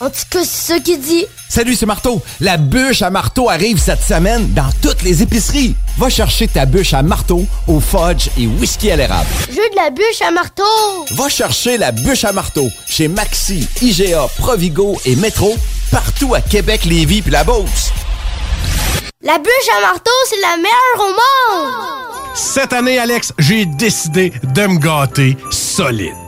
En tout cas, c'est ça qu'il dit. Salut, c'est Marteau. La bûche à marteau arrive cette semaine dans toutes les épiceries. Va chercher ta bûche à marteau au fudge et whisky à l'érable. Je veux de la bûche à marteau. Va chercher la bûche à marteau chez Maxi, IGA, Provigo et Metro, partout à Québec, Lévis puis la Beauce. La bûche à marteau, c'est la meilleure au monde. Cette année, Alex, j'ai décidé de me gâter solide.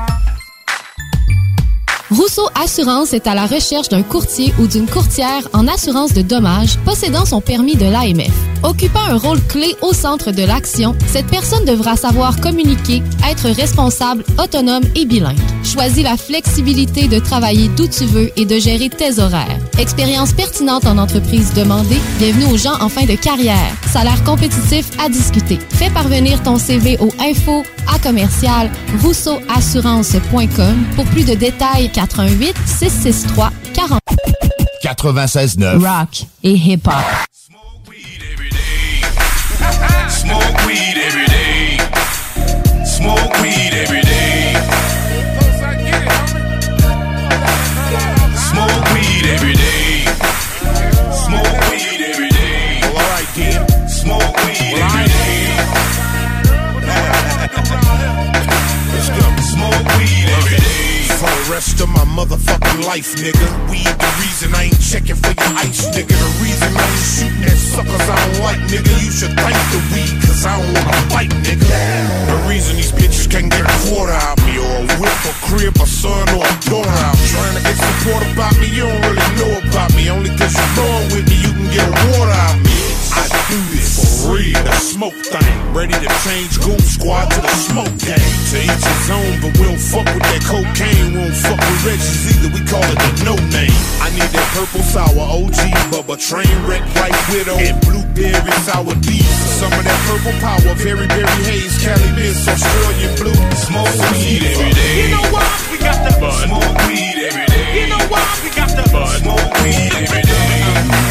Rousseau Assurance est à la recherche d'un courtier ou d'une courtière en assurance de dommages possédant son permis de l'AMF. Occupant un rôle clé au centre de l'action, cette personne devra savoir communiquer, être responsable, autonome et bilingue. Choisis la flexibilité de travailler d'où tu veux et de gérer tes horaires. Expérience pertinente en entreprise demandée. Bienvenue aux gens en fin de carrière. Salaire compétitif à discuter. Fais parvenir ton CV au info à commercial rousseauassurance.com pour plus de détails 88 663 40 96.9 Rock et hip hop. Smoke weed every day. Smoke weed every day. Smoke rest of my motherfucking life, nigga. Weed the reason I ain't checking for your ice, nigga. The reason I ain't shooting at suckers I don't like, nigga. You should thank the weed, cause I don't wanna fight, nigga. The reason these bitches can't get a quarter out me, or a whip, a crib, a son, or a daughter out. Trying to get support about me, you don't really know about me. Only cause you're born with me, you can get a water out me. I do this for real. The smoke thing, ready to change Goon Squad to the smoke gang. To each his own, but we don't fuck with that cocaine. We don't fuck with Reggie's either, we call it the no name. I need that purple sour OG, Bubba train wreck, white widow, and blueberry sour diesel. Some of that purple power, very, very haze, Cali Miss, Australian blue. Smoke weed every day. You know why? We got the bud. Smoke weed every day. You know why? We got the bud. Smoke weed every day.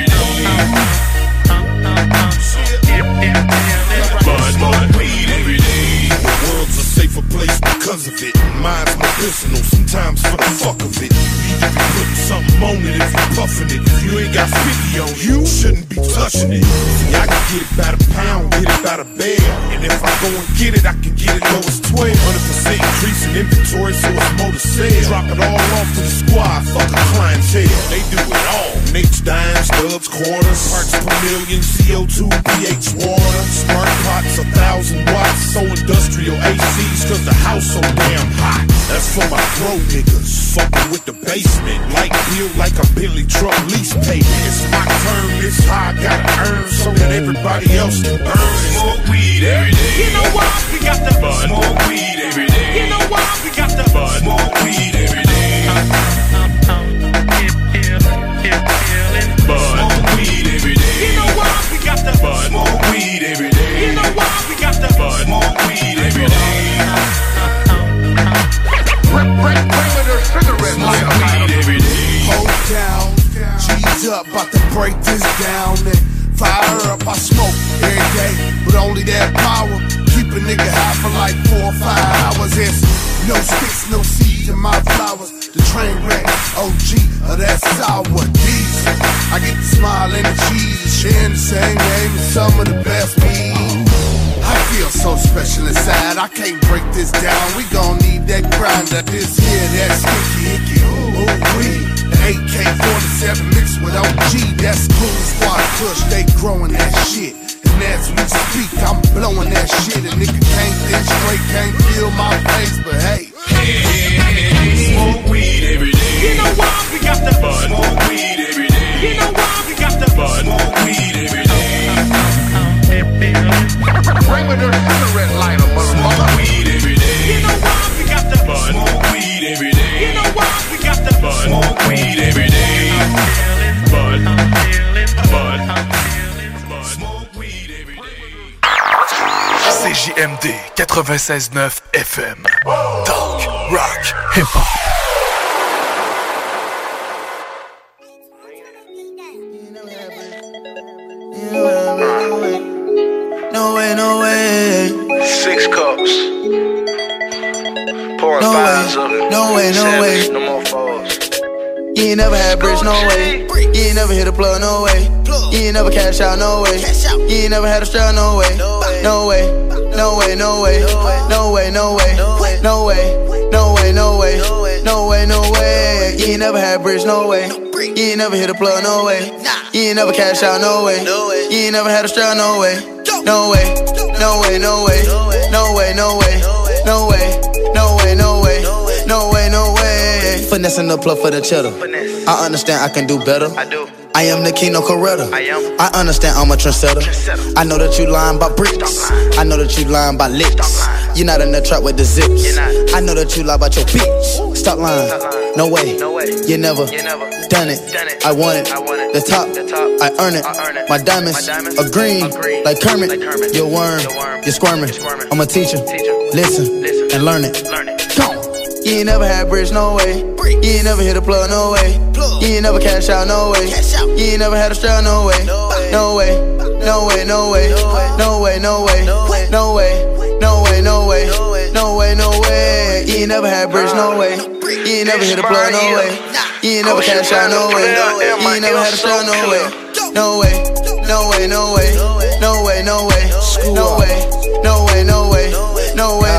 Because of it. Mine's more personal, sometimes for the fuck of it. You need to be putting something on it if you're puffing it. You ain't got 50 on you, shouldn't be touching it. See, I can get it by the pound, get it by the bale. And if I go and get it, I can get it low as 12. 100% increase in inventory, so it's more to sell. Drop it all off to the squad, fuck a clientele. They do it all. Nate's dimes, stubs, quarters, parts per million, CO2, pH water. Smart pots, a thousand watts, so industrial ACs, cause the house so damn hot. That's for my pro niggas, fucking with the basement. Light bill like a Billy truck lease payment. It's my turn, this high, I gotta earn so that everybody else can earn. Smoke weed every day. You know why? We got the bud. Smoke weed every day. You know why? We got the bud. Smoke weed every day. Bud. Smoke weed every day. You know why? We got the bud. Smoke weed every day. You know why? We got the bud. Smoke weed every day. Up, about to break this down and fire up. I smoke every day, but only that power. Keep a nigga high for like four or five hours. It's no sticks, no seeds in my flowers. The train wreck, OG of that sour diesel. I get the smile and the cheese sharing the same game as some of the best meat. So special inside, I can't break this down. We gon' need that grinder, this here, that sticky icky. Ooh, wee. AK 47 mixed with OG, that's cool squad push, they growing that shit. And as we speak, I'm blowing that shit. A nigga can't think straight, can't feel my face, but hey. Smoke weed every day. You know why? We got the bud. Smoke weed every day. You know why? We got the bud. Smoke weed every day. CJMD 96.9 FM. Talk, rock, hip-hop. No ain't never had bricks, no way. You ain't never hit a plug, no way. You ain't never cash out, no way. You ain't never had a strap, no way. No way, no way, no way. No way, no way. No way, no way, no way. No way, no way. You ain't never had bricks, no way. You ain't never hit a plug, no way. You ain't never cash out, no way. You ain't never had a strap, no way. No way, no way, no way. No way, no way. No way, no way, Finessing the plug for the cheddar. I understand I can do better. I do. I am the king of Coretta. I am. I understand I'm a trendsetter. I know that you lying by bricks. I know that you lying by licks. You're not in the trap with the zips. I know that you lie about your bitch. Stop lying. No way. No way. You never. You never. Done it. Done it. I want it. I want it. The top. The top. I earn it. I earn it. My diamonds. My diamonds. Are green. Are green. Like Kermit. Like Kermit. You're worm. You're worm. You're squirming. You're squirming. I'm a teacher. Teacher. Listen. Listen. And learn it. Learn it. You ain't never had bricks, no way. You ain't never hit a plug, no way. You ain't never cash out, no way. You ain't never had a strap, no way. No way, no way, no way. No way, no way. No way, no way, no way. No way, no way. You ain't never had bricks, no way. You ain't never hit a plug, no way. You ain't never cash out, no way. You ain't never had a strap, no way. No way, no way, no way. No way, no way. No way, no way, no way. No way,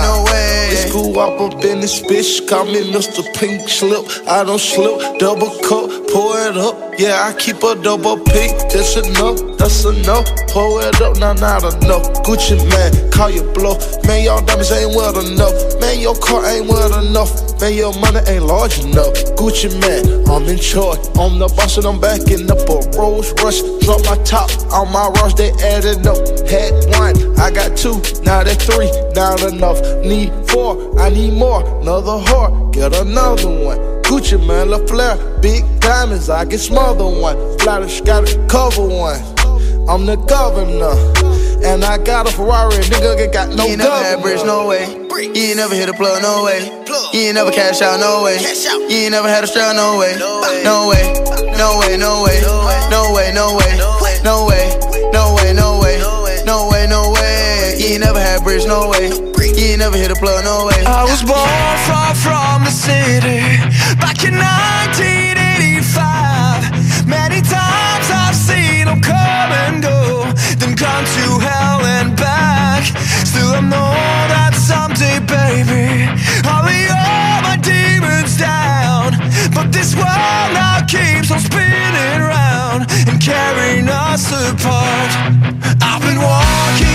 up up in this bitch, call me Mr. Pink Slip. I don't slip, double cup, Pour it up, yeah, I keep a double P. That's no, that's a no. Pour it up, nah, not a no. Gucci man, call your blow. Man, your diamonds ain't well enough. Man, your car ain't well enough. Man, your money ain't large enough. Gucci man, I'm in charge. I'm the boss and I'm backing up a Rolls Rush. Drop my top on my rush, they added up. Had one, I got two, now they three, not enough. Need four, I need more. Another heart, get another one. Gucci man, La Flair, big diamonds, I get smother one. Flattish got a cover one. I'm the governor, and I got a Ferrari, nigga got no You ain't never had bricks, no way. You ain't never hit a plug, no way. You ain't never cash out, no way. You ain't never had a strap, ah, no way. No way, no way, no way. No way, no way. No way, no way, no way. No way, no way. You ain't never had bricks, no way. You ain't never hit a plug, no way. I was born far from the city back in 1985. Many times I've seen them come and go, then gone to hell and back. Still, I know that someday, baby, I'll lay all my demons down. But this world now keeps on spinning round and carrying us apart. I've been walking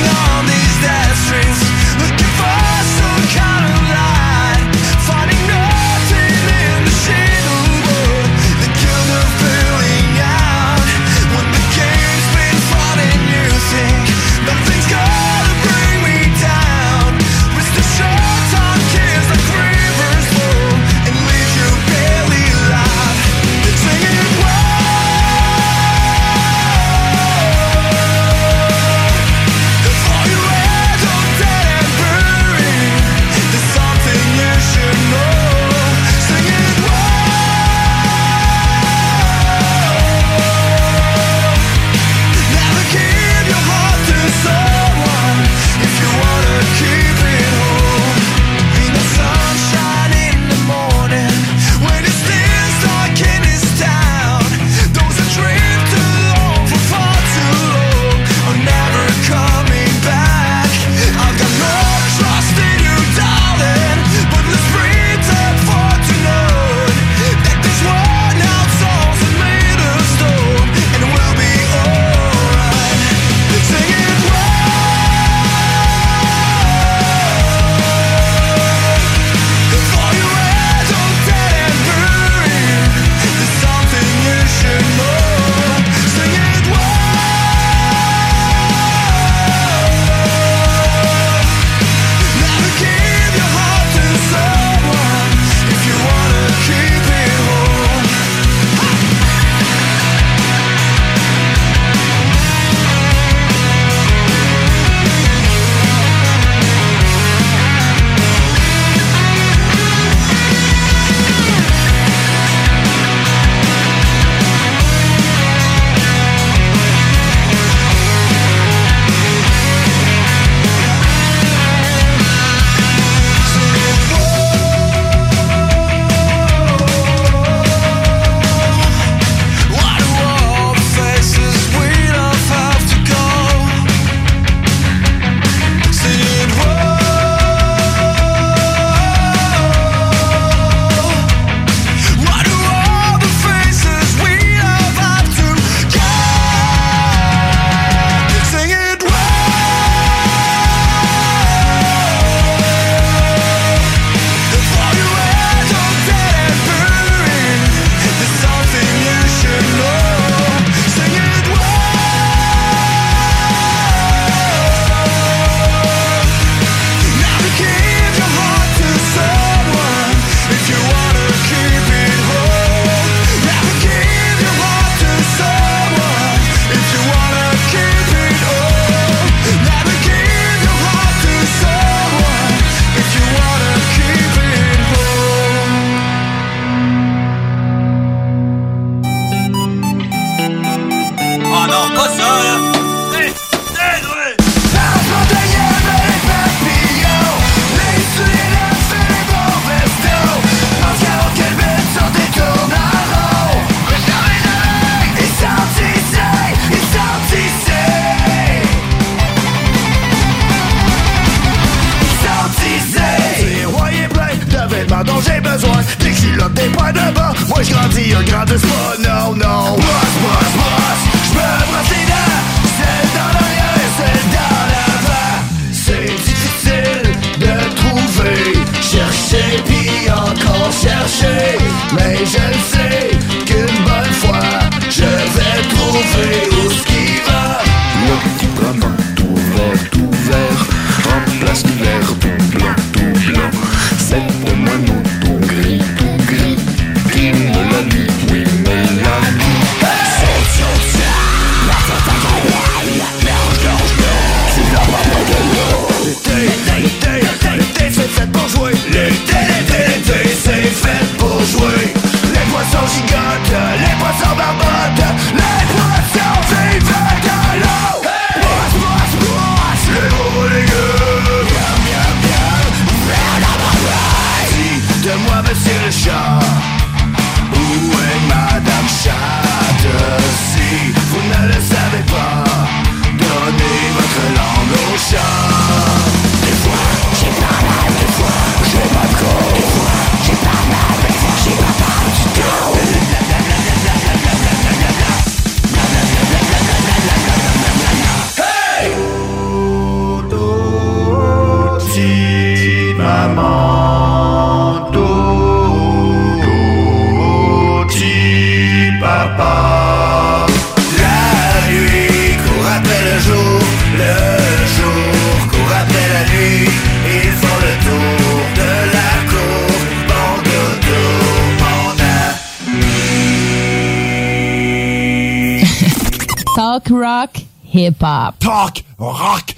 hop. Talk rock,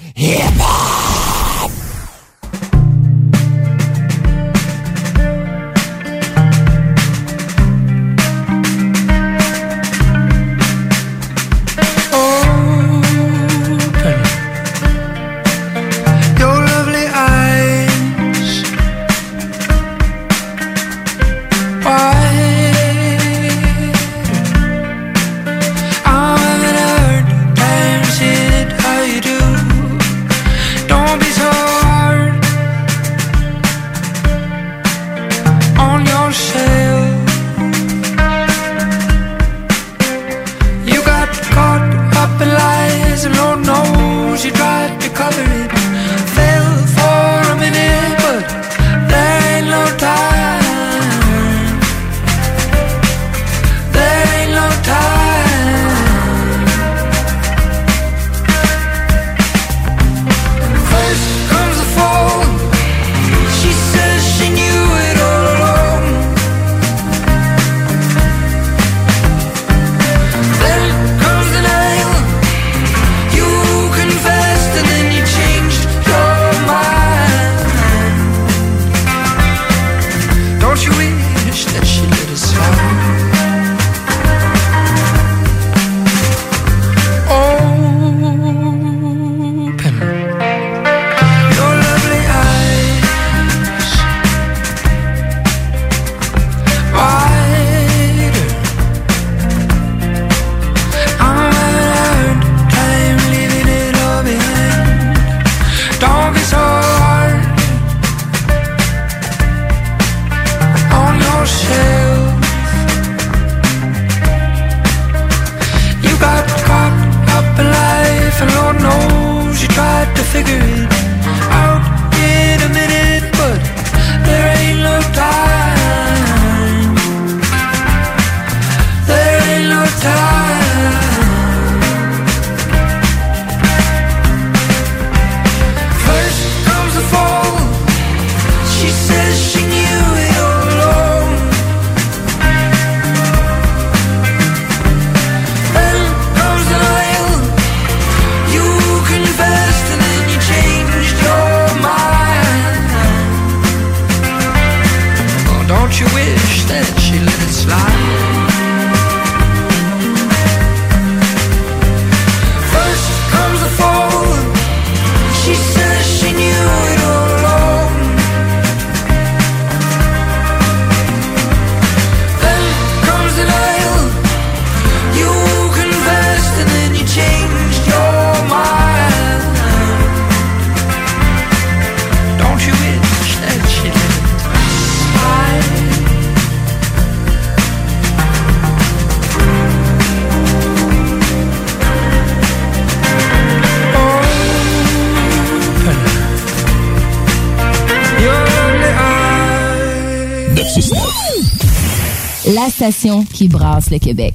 qui brasse le Québec.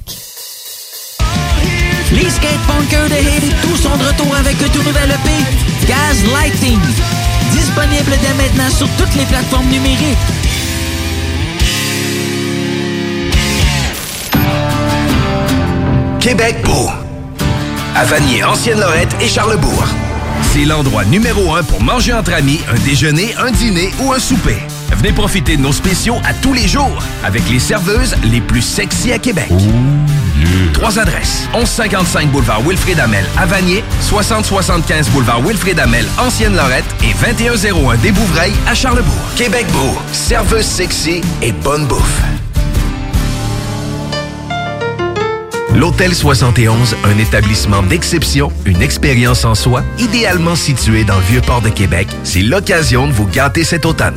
Les skatepunkers de Haiti tous sont de retour avec un tout nouvel EP, Gaz Lighting. Disponible dès maintenant sur toutes les plateformes numériques. Québec beau. À Vanier, Ancienne-Lorette et Charlebourg. C'est l'endroit numéro un pour manger entre amis, un déjeuner, un dîner ou un souper. Venez profiter de nos spéciaux à tous les jours avec les serveuses les plus sexy à Québec. Trois adresses. 1155 boulevard Wilfrid Amel à Vanier, 6075 boulevard Wilfrid Amel, Ancienne-Lorette et 2101 des Bouvrailles à Charlebourg. Québec beau, serveuse sexy et bonne bouffe. L'Hôtel 71, un établissement d'exception, une expérience en soi, idéalement situé dans le Vieux-Port de Québec, c'est l'occasion de vous gâter cet automne.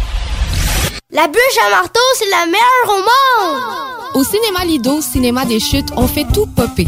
La bûche à marteau, c'est la meilleure au monde. Au cinéma Lido, cinéma des chutes, on fait tout popper.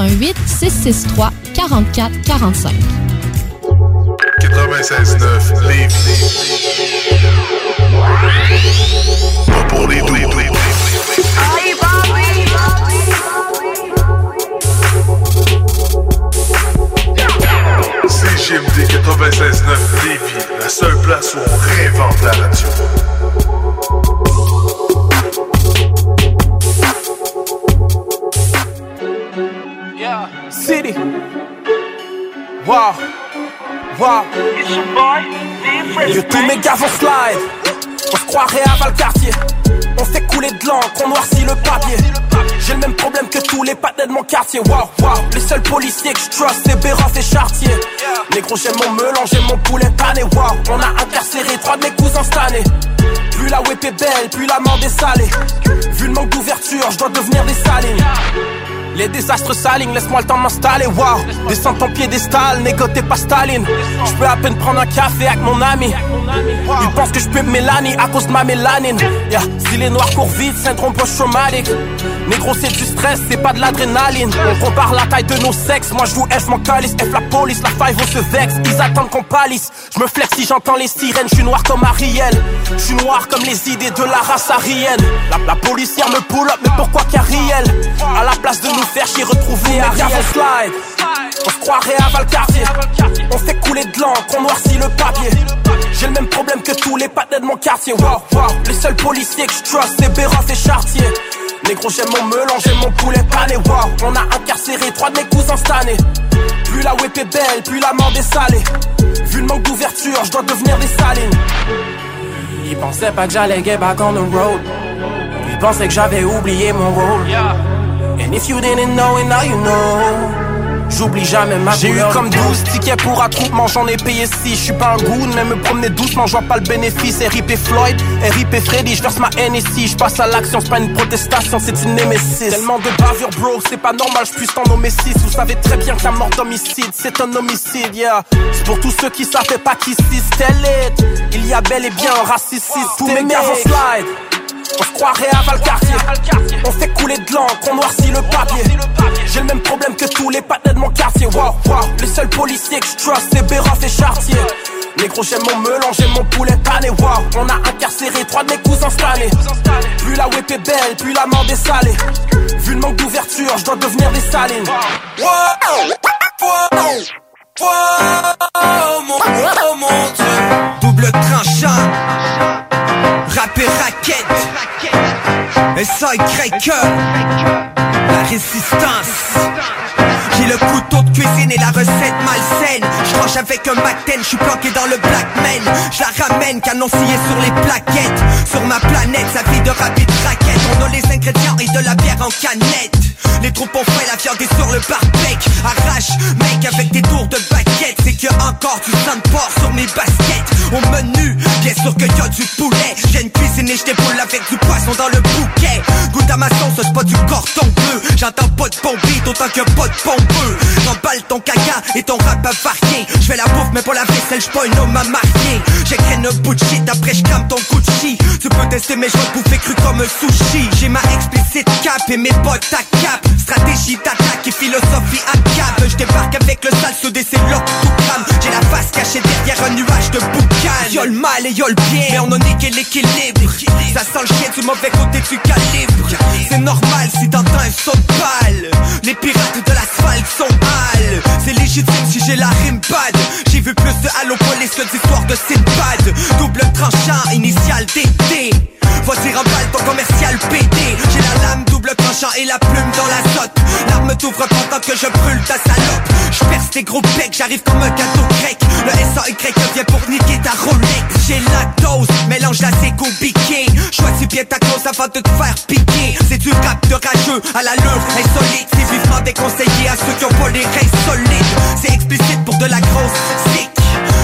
418 663 44 45. 96.9 Lévis. Pas pour les doux. Allez, CGMD 96.9 Lévis, la seule place où on réinvente la nature. Wow. Wow. Yo, tous mes gars vont slide. On se croirait à Valcartier. On fait couler de l'encre, on noircit le papier. J'ai le même problème que tous les patins de mon quartier. Wow, wow. Les seuls policiers que je trust, c'est Béras et Chartier. Négro, j'aime mon melon, j'aime mon poulet pané. Wow. On a incarcéré trois de mes cousins cette année. Plus la whip est belle, plus la mort est salée. Vu le manque d'ouverture, je dois devenir des salines. Les désastres s'alignent, laisse-moi le temps m'installer, wow. Descends ton piédestal, négoté pas Staline. Je peux à peine prendre un café avec mon ami. Il pense que je peux Mélanie à cause de ma mélanine. Yeah. Si les noirs courent vite, syndrome post-traumatique. Négro c'est du stress, c'est pas de l'adrénaline. On compare la taille de nos sexes. Moi je joue F mon calice, F la police, la five on se vexe. Ils attendent qu'on palisse. Je me flex si j'entends les sirènes, je suis noir comme Ariel. Je suis noir comme les idées de la race arienne. La, la policière me pull up, mais pourquoi qu'Ariel À la place de nous faire chier, retrouver Ariel slide. On se croirait à Valcartier. On fait couler de l'encre, on noircit le papier. J'ai le même problème que tous les patins de mon quartier. Wow, wow. Les seuls policiers que je trust, c'est Béras et Chartier. Négro, j'aime mon melon, j'aime mon poulet pané. Wow, on a incarcéré trois de mes cousins cette année. Plus la whip est belle, plus la mort est salée. Vu le manque d'ouverture, je dois devenir des salines. Ils pensaient pas que j'allais get back on the road. Ils pensaient que j'avais oublié mon rôle And if you didn't know it, now you know. J'oublie jamais ma J'ai eu comme 12 tickets pour attroupement, j'en ai payé 6 Je suis pas un goon, mais me promener doucement, je vois pas le bénéfice. RIP Floyd, RIP Freddy, je verse ma NSI Je passe à l'action, c'est pas une protestation, c'est une némésis. Tellement de bavures bro, c'est pas normal, je puisse t'en nommer 6 Vous savez très bien qu'un mort d'homicide, c'est un homicide, yeah. C'est pour tous ceux qui savaient pas qu'ici c'était lit Il y a bel et bien un raciste Tous mes gars vont slide on se croirait à Valcartier. On fait couler de l'encre, on noircit le papier. J'ai le même problème que tous les patins de mon quartier. Wow, les seuls policiers que je trust c'est Béras et Chartier. Négro j'aime mon melon, j'aime mon poulet pané. Wow, on a incarcéré trois de mes cousins année Plus la whip est belle, plus la mort est salée. Vu le manque d'ouverture, je dois devenir des salines. Wow, wow, wow, mon, oh mon dieu. Double tranchant Rappeur raquette. S.A.Y. La résistance J'ai le couteau de cuisine et la recette malsaine. Je avec un Mac-10, je suis planqué dans le Black Man. Je la ramène, canoncillé sur les plaquettes. Sur ma planète, sa vie de rapide raquette. On a les ingrédients et de la bière en canette Les troupes ont fait la viande est sur le barbecue Arrache, mec, avec des tours de baguette. C'est que encore du sang de porc sur mes baskets. Au menu, bien sûr que y a du poulet. J'ai une cuisine et je déboule avec du poisson dans le bouquet. Goûte à ma sauce, pas du cordon bleu. J'entends pas de pompier, d'autant que pas de pompeux J'emballe ton caca et ton rap à varier Je fais la bouffe mais pour la vaisselle, j'suis pas un homme à marier. J'écris un bout de shit, après j'crame ton chi Tu peux tester mes joues bouffer cru comme un sushi. J'ai ma explicite cap et mes bottes à cap Stratégie d'attaque et philosophie à cap Je débarque avec le sale que tout crame. J'ai la face cachée derrière un nuage de boucan. Y'a le mal et y'a le bien, mais on a niqué l'équilibre. Ça sent le chien du mauvais côté du calibre. C'est normal si t'entends un saut de balle. Les pirates de l'asphalte sont hal C'est légitime si j'ai la rime bad. J'ai vu plus de Halo Police que d'histoires de Sinbad. Double tranchant, initial DD Voici remballe ton commercial PD J'ai la lame double tranchant et la plume dans la sotte. L'arme t'ouvre pendant que je brûle ta salope. Je perce tes gros becs, j'arrive comme un gâteau grec. Le SAY vient pour niquer ta Rolex. J'ai lactose, mélange la séco Choisis bien ta cause avant de te faire piquer. C'est du rap de rageux à la l'allure insolite. C'est vivement déconseillé à ceux qui ont pas les reins solides C'est explicite pour de la grosse sick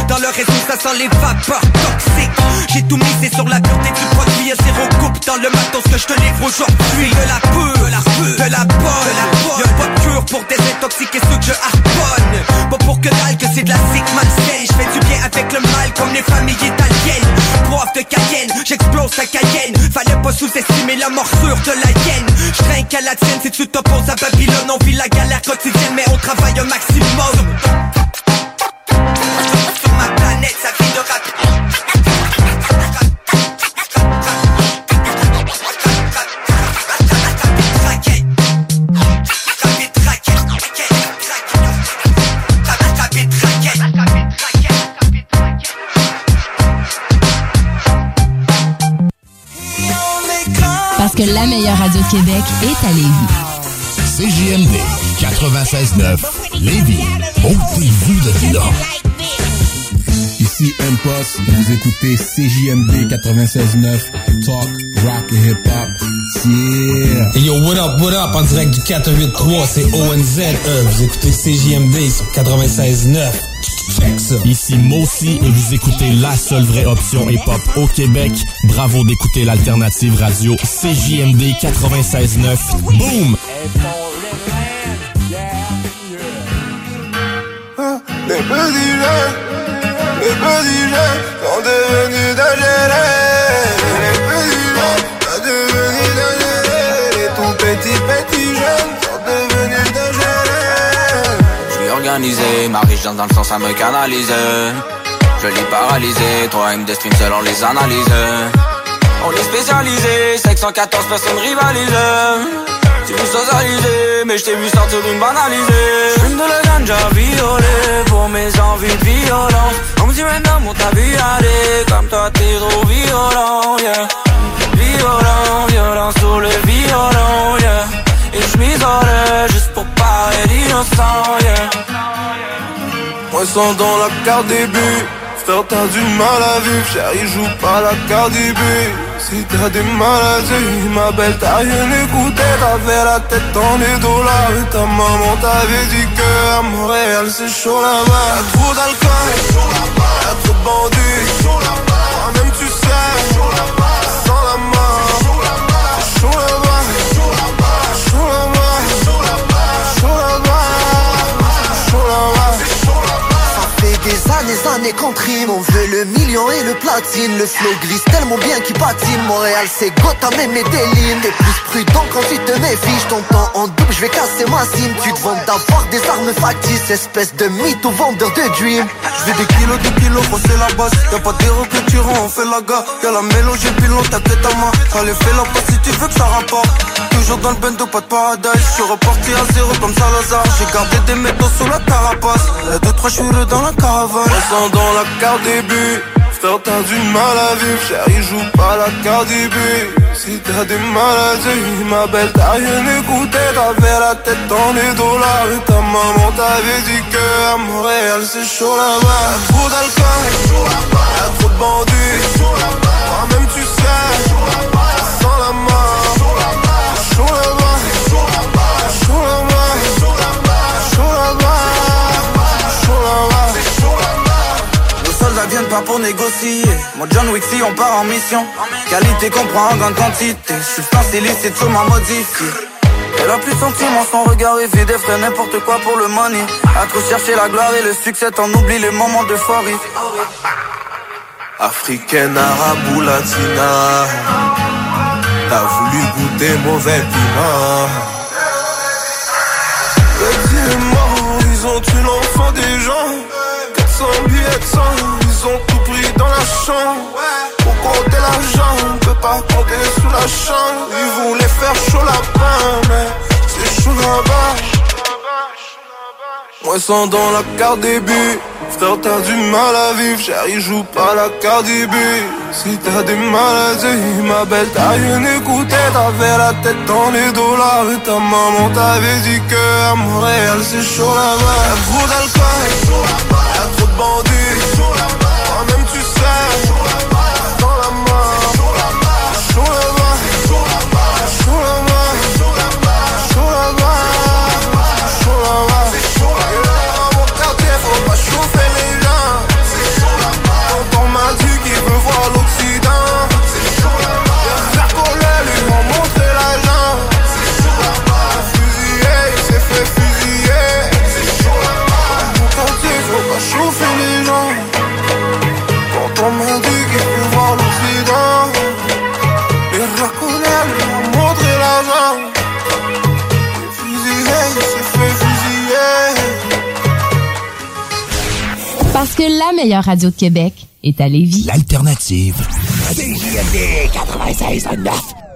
dans le réseau, ça sent les vapeurs toxiques. J'ai tout misé sur la pureté du produit. Un zéro coupe dans le matos que je te livre aujourd'hui. De la peur, de la peur, de la bonne. Y'a pas de cure pour désintoxiquer ceux que je harponne. Pas pour que dalle que c'est de la sick malsaine. Je fais du bien avec le mal comme les familles italiennes. Prof de Cayenne, j'explose ta Cayenne. Fallait pas sous-estimer la morsure de la hyène. Je trinque à la tienne si tu t'opposes à Babylone. On vit la galère quotidienne, mais on travaille un maximum. Parce que la meilleure radio Québec est à Lévis. CJMD 96.9 Lévis. Ôtez-vous de là. Ici M-Post, vous écoutez CJMD 96.9 Talk, Rock et Hip Hop. Yeah! Hey yo, what up, what up, en direct du 483, c'est ONZ, euh, vous écoutez CJMD sur 96.9. Check ça. Ici Mossy et vous écoutez la seule vraie option hip-hop au Québec. Bravo d'écouter l'alternative radio CJMD 96.9. Boom! Les petits jeunes, les petits jeunes sont devenus dangereux. Les petits jeunes sont devenus dangereux. Les tout petits petits jeunes sont devenus dangereux. Je suis organisé, ma richesse dans le sens à me canaliser. Je lis paralysé, toi il me destine selon les analyses. On est spécialisé, 514 personnes rivalisées. Tu veux socialiser, mais je t'ai vu sortir d'une banalisée. J'fume de la ganja violet pour mes envies de violence. On me dit maintenant, mon ta vie aller, comme toi t'es trop violent, yeah. Violent, violent sur le violon, yeah. Et j'm'isolais juste pour paraître innocent, yeah. Moi sans dans la carte début t'as du mal à vivre Chérie joue pas la carte début Si t'as des maladies Ma belle t'as rien écouté T'avais la tête dans les dollars ta maman t'avait dit que à Montréal c'est chaud là-bas Y'a trop d'alcool Y'a trop de bandits Toi-même tu sais Sans la main C'est chaud là-bas Chaud là-bas Chaud là-bas Chaud là-bas Ça fait des années, années qu'on On veut le million et le platine. Le flow glisse tellement bien qu'il patine. Montréal c'est Gotham et Medellin. T'es plus prudent quand tu te méfies. Je t'entends en double, je vais casser ma cime. Tu te vends d'avoir des armes factices Espèce de mythe ou vendeur de dream. Je des kilos, des kilos, c'est la base. Y'a pas d'héros que tu rends, on fait la gare. Y'a la j'ai le pilon, ta tête à main. Allez fais la passe si tu veux que ça rapporte. Toujours dans le bendo, pas de paradise. Je suis reparti à zéro comme Salazar. J'ai gardé des métaux sous la carapace. Y'a deux, trois dans la caravane Ressens dans la carte début Frère t'as du mal à vivre. Chérie joue pas la carte début Si t'as des maladies Ma belle t'as rien écouté. T'avais la tête dans les dollars Et ta maman t'avait dit que à Montréal c'est chaud là-bas. Trop d'alcool Y'a trop de bandits. Toi-même tu pour négocier. Moi, John Wick, si on part en mission. Qualité qu'on prend en grande quantité. Substance illicite, sûrement modifiée. Elle a plus de sentiments, son regard est vide, elle ferait n'importe quoi pour le money. À trop chercher la gloire et le succès, t'en oublies les moments d'euphorie. Africaine, arabe ou latina T'as voulu goûter mauvais piment Petit mort, ils ont tué l'enfant des gens 400 billets de sang, ont tout pris dans la chambre. Pour compter l'argent, on peut pas compter sous la chambre. Ils voulaient faire chaud là-bas, mais c'est chaud là-bas. Moi sans dans la carte début Frère t'as du mal à vivre, chérie joue pas la carte début Si t'as des maladies, ma belle t'as rien écouté. T'avais la tête dans les dollars Et ta maman t'avait dit que à Montréal c'est chaud là-bas. Y'a trop d'alcool, y'a trop de bandits meilleure radio de Québec est à Lévis. L'alternative. CJMD 96.9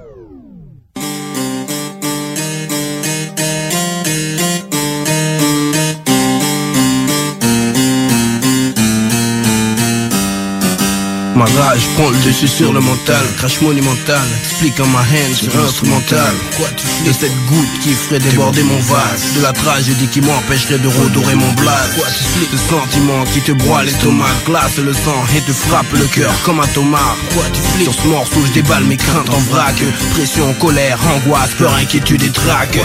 God rage prend le dessus sur le mental Crash monumental, explique en ma hand sur instrumental Quoi tu flippes de cette goutte qui ferait déborder mon vase. De la tragédie qui m'empêcherait de redorer mon blaze Quoi tu flippes Ce sentiment qui te broie l'estomac Glace le sang et te frappe le cœur comme un tomate Quoi tu flippes Sur ce morceau je déballe mes craintes en vrac. Pression, colère, angoisse, peur, inquiétude et trac.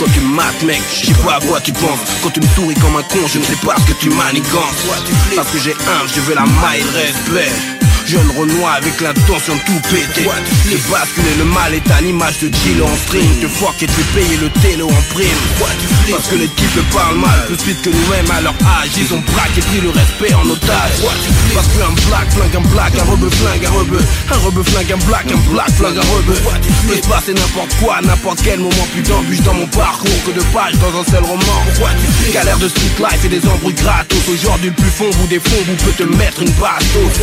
Quand tu mates mec, je sais pas à quoi tu penses. Quand tu me souris comme un con, je ne sais pas ce que tu manigances. Parce que j'ai un, je veux la maille de respect Jeune Renoir avec l'intention de tout péter. De basculer le mal est à l'image de Jill en string. De fuck et de lui payer le télo en prime. Parce que les types parlent mal. Plus vite que nous-mêmes à leur âge Ils ont braqué pris le respect en otage. Parce qu'un black flingue un black Un rebeu flingue un rebeu. Un rebeu flingue un black Un black flingue un rebeu. Peut se passer n'importe quoi n'importe quel moment Plus d'embûches dans mon parcours que de pages dans un seul roman. Galère de street life et des embrouilles gratos. Aujourd'hui le plus fond bout des fonds Vous peut te mettre une bastos.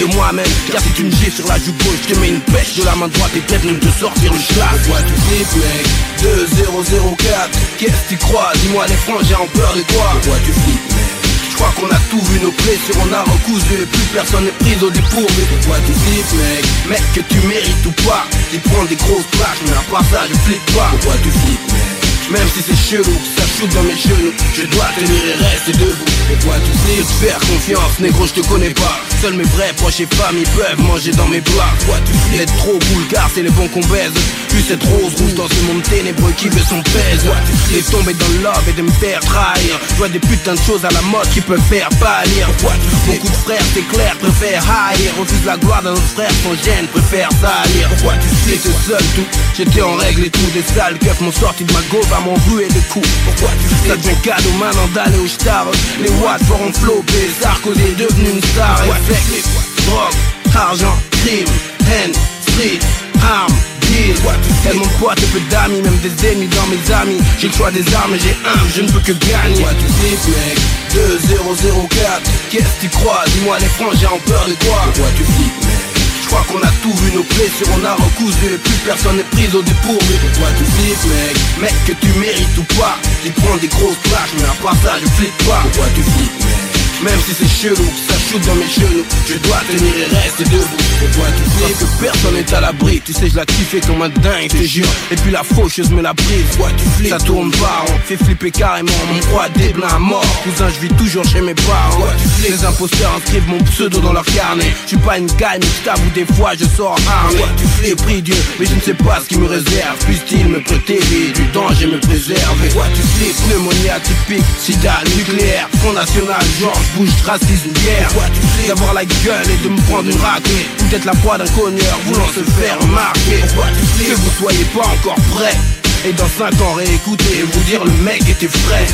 De moi-même car si tu me gifles sur la joue gauche Je te mets une pêche de la main droite et peut-être même te sortir le schlag Pourquoi tu flippes mec 2004 Qu'est-ce que tu crois? Dis-moi les frangins ont peur de quoi Pourquoi tu flippes mec. Je crois qu'on a tout vu nos blessures, on a recousu et plus personne n'est pris au dépourvu. Pourquoi tu flippes mec. Mec que tu mérites ou pas Tu prends des grosses plaques. Mais à part ça je flippe pas. Pourquoi tu flippes mec même si c'est chelou, ça shoot dans mes genoux. Je dois tenir et rester debout. Pourquoi tu sais te faire confiance, négro je te connais pas. Seuls mes vrais proches et familles peuvent manger dans mes plats tu fais être trop cool c'est les bons qu'on baise. Plus cette rose rouge dans ce monde ténébreux qui veut son pèse. Les tomber dans love et de me faire trahir. Je vois des putains de choses à la mode qui peuvent faire pâlir. Pourquoi tu Beaucoup de frères c'est clair préfèrent haïr. Refuse la gloire d'un autre frère sans gêne préfère salir. Pourquoi tu sais c'est seul tout. J'étais en règle et tout Des sales keufs m'ont sorti de ma gauve m'ont rué des coups Pourquoi tu fais devient cadeau maintenant d'aller au star Les watts feront flopper. Sarkozy est devenu une star. Effect, drogue, argent, crime, haine, street, deal. Elle mon poids, peu d'amis, même des ennemis dans mes amis. J'ai le choix des armes et j'ai un, je ne peux que gagner. Pourquoi tu flippes mec. 2004 Qu'est-ce que tu crois? Dis-moi les frangins ont peur de quoi Pourquoi tu flippes mec crois qu'on a tout vu nos blessures, on a recousu. Et plus personne n'est pris au dépourvu. Pourquoi tu flippes mec Mec que tu mérites ou pas. Tu prends des grosses plaques mais à part ça je flippe pas. Pourquoi tu flippes mec? Même si c'est chelou, ça shoot dans mes genoux Je dois tenir et rester debout. Pourquoi tu flippes que personne n'est à l'abri. Tu sais je la kiffé comme un dingue, te jure. Et puis la faucheuse me la brise Pourquoi tu flippes Ça tourne pas, on fait flipper carrément. Mon roi des blancs à mort. Cousin je vis toujours chez mes parents. Les imposteurs inscrivent mon pseudo dans leur carnet. Je suis pas une gagne, je t'avoue des fois je sors armé. J'ai pris Dieu, mais je ne sais pas ce qu'il me réserve. Puisse-t-il me protéger du danger me préserver? Pourquoi tu flippes Pneumonie atypique, sida nucléaire. Front national, Georges bouge, racisme, guerre D'avoir la gueule et de me prendre une raclée Ou d'être la proie d'un cogneur voulant se faire remarquer Que vous soyez pas encore prêts? Et dans 5 ans réécouter et vous dire le mec était frais.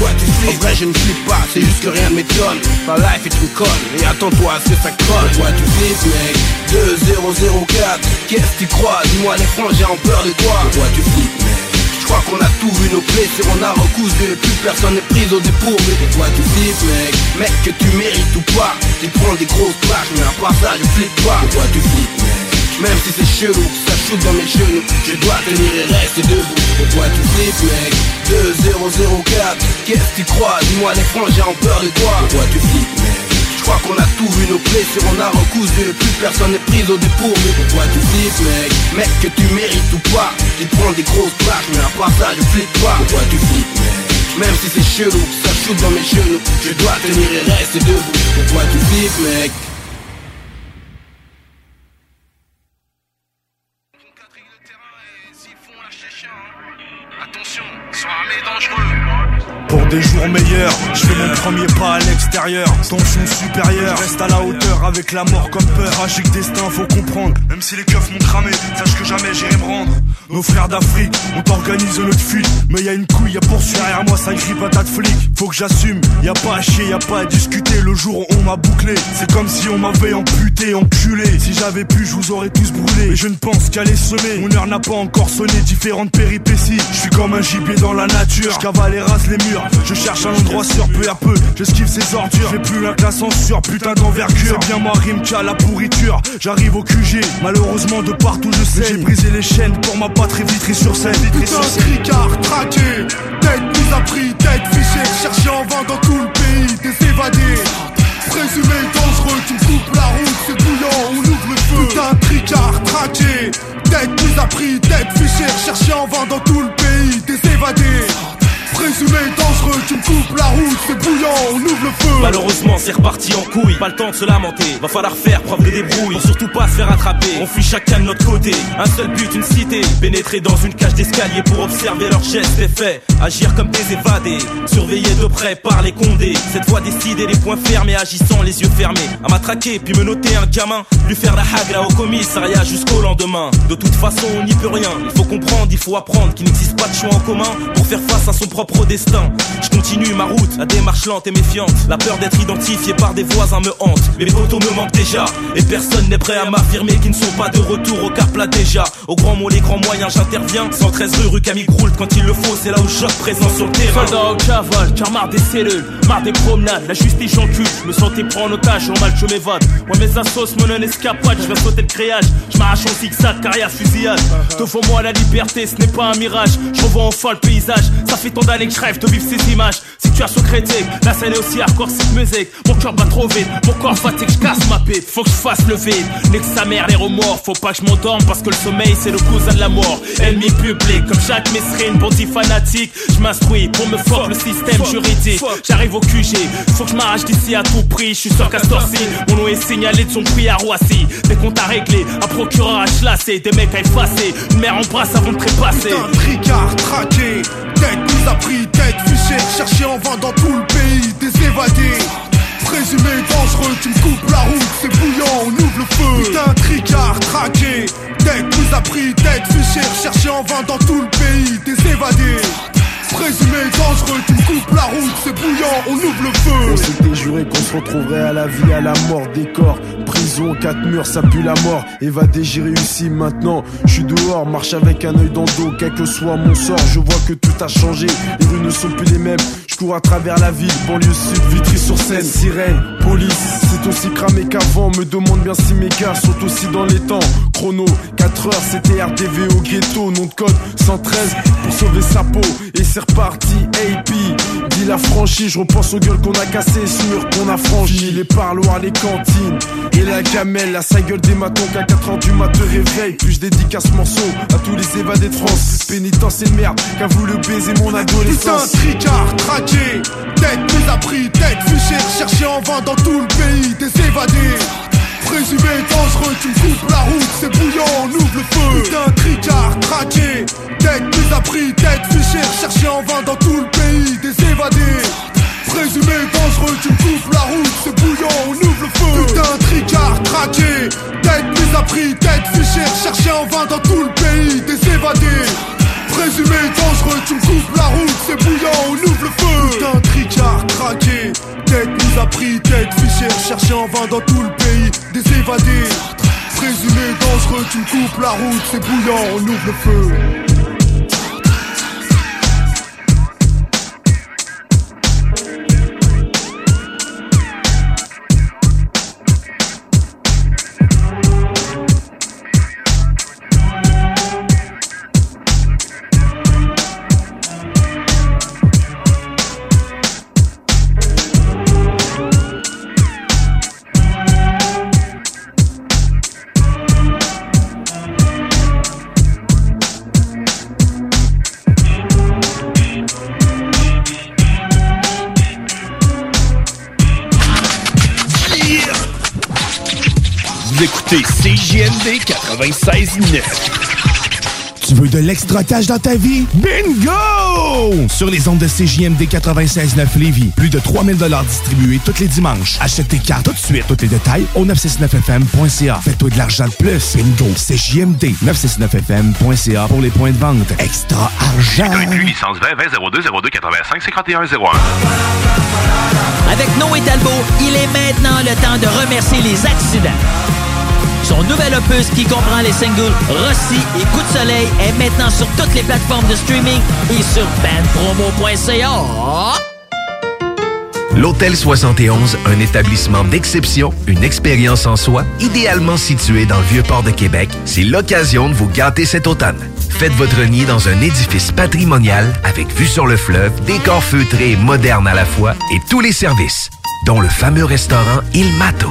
En vrai je ne flippe pas, c'est juste que rien ne m'étonne. Ma life est une conne et attends-toi à ce que ça colle. Pourquoi tu flippes mec 2004 Qu'est-ce que tu crois? Dis-moi les frangins ont peur de toi. Pourquoi tu flippes crois qu'on a tout vu nos blessures, on a recousu et plus personne n'est pris au dépourvu Pourquoi tu flippes mec. Mec que tu mérites ou pas Tu prends des grosses plaques mais à part ça je flippe pas. Pourquoi tu flippes mec. Même si c'est chelou, ça shoot dans mes genoux. Je dois tenir et rester debout. Pourquoi tu flippes mec. 2004 Qu'est-ce que tu crois? Dis-moi les frangins ont peur de toi. Pourquoi tu flippes mec crois qu'on a tout vu nos blessures, on a recousu. Plus personne n'est pris au dépourvu Pourquoi tu flippes mec. Mec que tu mérites ou pas Tu prends des grosses plaques mais à part ça je flippe pas. Pourquoi tu flippes mec. Même si c'est chelou, ça shoot dans mes genoux. Je dois tenir et rester debout. Pourquoi tu flippes mec. Attention, dangereux. Pour des jours meilleurs, je fais mon premier pas à l'extérieur. Tension supérieure, reste à la hauteur avec la mort comme peur. Tragique destin, faut comprendre. Même si les keufs m'ont cramé, sache que jamais j'irai me rendre. Nos frères d'Afrique, on organise notre fuite. Mais y a une couille à poursuivre derrière moi, ça écrit pas tas de flics. Faut que j'assume, y a pas à chier, y a pas à discuter. Le jour où on m'a bouclé, c'est comme si on m'avait amputé, enculé. Si j'avais pu, je vous aurais tous brûlé. Mais je ne pense qu'à les semer. Mon heure n'a pas encore sonné, différentes péripéties. Je suis comme un gibier dans la nature. Je cavale et rase les murs. Je cherche un endroit sûr peu à peu, j'esquive ces ordures. J'ai plus un classant sur putain d'envergure. C'est bien moi Rimka la pourriture. J'arrive au QG, malheureusement de partout je sais. J'ai brisé les chaînes pour ma patrie vitry sur scène. Putain, cricard, traqué, tête mise à prix, tête fichée. Cherché en vain dans tout le pays, des évadés. Présumé dangereux, tu me coupes la route, c'est bouillant, on ouvre le feu. Putain, tricard, traqué, tête mise à prix, tête fichée. Cherché en vain dans tout le pays, des évadés. Présumé dangereux, tu me coupes la route, c'est bouillant, on ouvre le feu. Malheureusement, c'est reparti en couille. Pas le temps de se lamenter. Va falloir faire preuve de débrouille. Pour surtout pas se faire attraper. On fuit chacun de notre côté. Un seul but, une cité. Pénétrer dans une cage d'escalier pour observer leurs gestes et faits. Agir comme des évadés. Surveillés de près par les condés. Cette fois décider les points fermés, agissant les yeux fermés. À m'attraquer, puis me noter un gamin. Lui faire la hagra au commissariat jusqu'au lendemain. De toute façon, on n'y peut rien. Il faut comprendre, il faut apprendre qu'il n'existe pas de choix en commun pour faire face à son propre Je continue ma route, la démarche lente et méfiante. La peur d'être identifié par des voisins me hante. Mes photos me manquent déjà. Et personne n'est prêt à m'affirmer qu'ils ne sont pas de retour au car plat déjà. Au grand mot, les grands moyens, j'interviens. 113 rue, rue Camille Croult, quand il le faut, c'est là où je présent sur le terrain. Soldat au cavale, car marre des cellules, marre des promenades, la justice j'encule, je me sentais prendre en otage, normal je m'évade. Moi mes assos me donnent escapade, je vais sauter le créage, je m'arrache en zigzag, carrière fusillade. Devant moi la liberté, ce n'est pas un mirage, je revois enfin le paysage, ça fait tant d'années que je rêve de vivre ces images. Situation critique, la scène est aussi hardcore cette musique. Mon cœur bat trop vite, mon corps fatigue, je casse ma pite. Faut que je fasse le vide, nique mère les remords. Faut pas que je m'endorme parce que le sommeil c'est le cousin de la mort. Ennemi public, comme Jacques Mesrine, bandit fanatique. Je m'instruis pour me fuck le système juridique. J'arrive au QG, faut que je m'arrache d'ici à tout prix. Je suis sur Castorcy, mon nom est signalé de son prix à Roissy. Des comptes à régler, un procureur à chlasser, des mecs à effacer. Une mère en brasse avant de trépasser. Putain, tricard, traqué, tête mise à prix, tête fichée, cherché en vain dans tout le pays, des évadés. Présumé dangereux, tu me coupes la route, c'est bouillant, on ouvre le feu. Putain, tricard, traqué, tête à prix, tête fichée, cherché en vain dans tout le pays, des évadés. Présumé dangereux, tu me coupes la route, c'est bouillant, on ouvre le feu. On s'était juré qu'on se retrouverait à la vie, à la mort des corps. Prison, quatre murs, ça pue la mort. Évadé, j'ai réussi maintenant. Je suis dehors, marche avec un œil dans le dos. Quel que soit mon sort, je vois que tout a changé. Les rues ne sont plus les mêmes. Je cours à travers la ville, banlieue sud, Vitry sur Seine, sirène, police. C'est aussi cramé qu'avant. Me demande bien si mes gars sont aussi dans les temps. Chrono, 4 heures, c'était RDV au ghetto. Nom de code 113 pour sauver sa peau. Et c'est reparti, AP. Dis la franchise, je repense aux gueules qu'on a cassées, sûr qu'on a franchi. Les parloirs, les cantines. Et la gamelle, la sa gueule des matons qu'à 4 ans du mat te réveille. Puis je dédicace ce morceau à tous les évadés de France. Pénitence et merde, qu'a voulu baiser mon adolescence. Putain, tricard, traqué, tête à prix, tête fichée, recherché en vain dans tout le pays, des évadés. Présumé dangereux, tu me coupes la route, c'est bouillant, on ouvre le feu. Putain, tricard, traqué, tête à prix, tête fichée, recherché en vain dans tout le pays, des évadés. Présumé dangereux, tu me coupes la route, c'est bouillant, on ouvre le feu. Putain, tricard, traqué, tête à prix, tête fichée, recherché en vain dans tout le pays, des évadés. Présumé dangereux, tu me coupes la route, c'est bouillant, on ouvre le feu. Putain, tricard, traqué, tête mise à prix, tête fichée, recherché en vain dans tout le pays, des évadés. Présumé dangereux, tu me coupes la route, c'est bouillant, on ouvre le feu. CJMD 96.9. Tu veux de l'extra cash dans ta vie? Bingo! Sur les ondes de CJMD 96.9 Lévis, plus de 3000 distribués tous les dimanches. Achète tes cartes tout de suite. Tous les détails au 969FM.ca. Fais-toi de l'argent de plus. Bingo! CJMD 969FM.ca pour les points de vente. Extra argent! licence 20 20 02 02 85 51 01. Avec Noé Talbot, il est maintenant le temps de remercier les accidents. Son nouvel opus qui comprend les singles Rossi et Coup de soleil est maintenant sur toutes les plateformes de streaming et sur bandpromo.ca. L'Hôtel 71, un établissement d'exception, une expérience en soi, idéalement situé dans le Vieux-Port de Québec, c'est l'occasion de vous gâter cet automne. Faites votre nid dans un édifice patrimonial avec vue sur le fleuve, décor feutré et moderne à la fois et tous les services, dont le fameux restaurant Il Mato.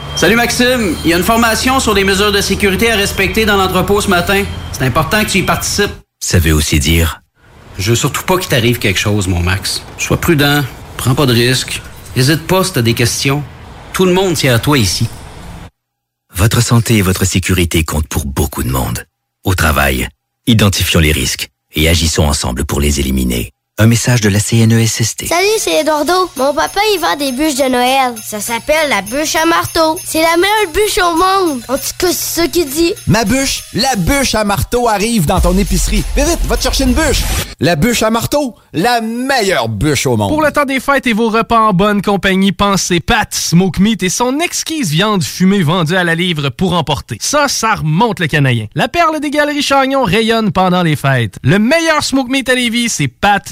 Salut Maxime, il y a une formation sur les mesures de sécurité à respecter dans l'entrepôt ce matin. C'est important que tu y participes. Ça veut aussi dire? Je veux surtout pas qu'il t'arrive quelque chose, mon Max. Sois prudent, prends pas de risques. N'hésite pas si t'as des questions. Tout le monde tient à toi ici. Votre santé et votre sécurité comptent pour beaucoup de monde. Au travail, identifions les risques et agissons ensemble pour les éliminer. Un message de la CNESST. Salut, c'est Eduardo. Mon papa, il vend des bûches de Noël. Ça s'appelle la bûche à marteau. C'est la meilleure bûche au monde. En tout cas, c'est ça qu'il dit. Ma bûche, la bûche à marteau arrive dans ton épicerie. Vite, vite, va te chercher une bûche. La bûche à marteau, la meilleure bûche au monde. Pour le temps des fêtes et vos repas en bonne compagnie, pensez Pat Smoke Meat et son exquise viande fumée vendue à la livre pour emporter. Ça, ça remonte le canadien. La perle des galeries Chagnon rayonne pendant les fêtes. Le meilleur Smoke Meat à Lévis, c'est Pat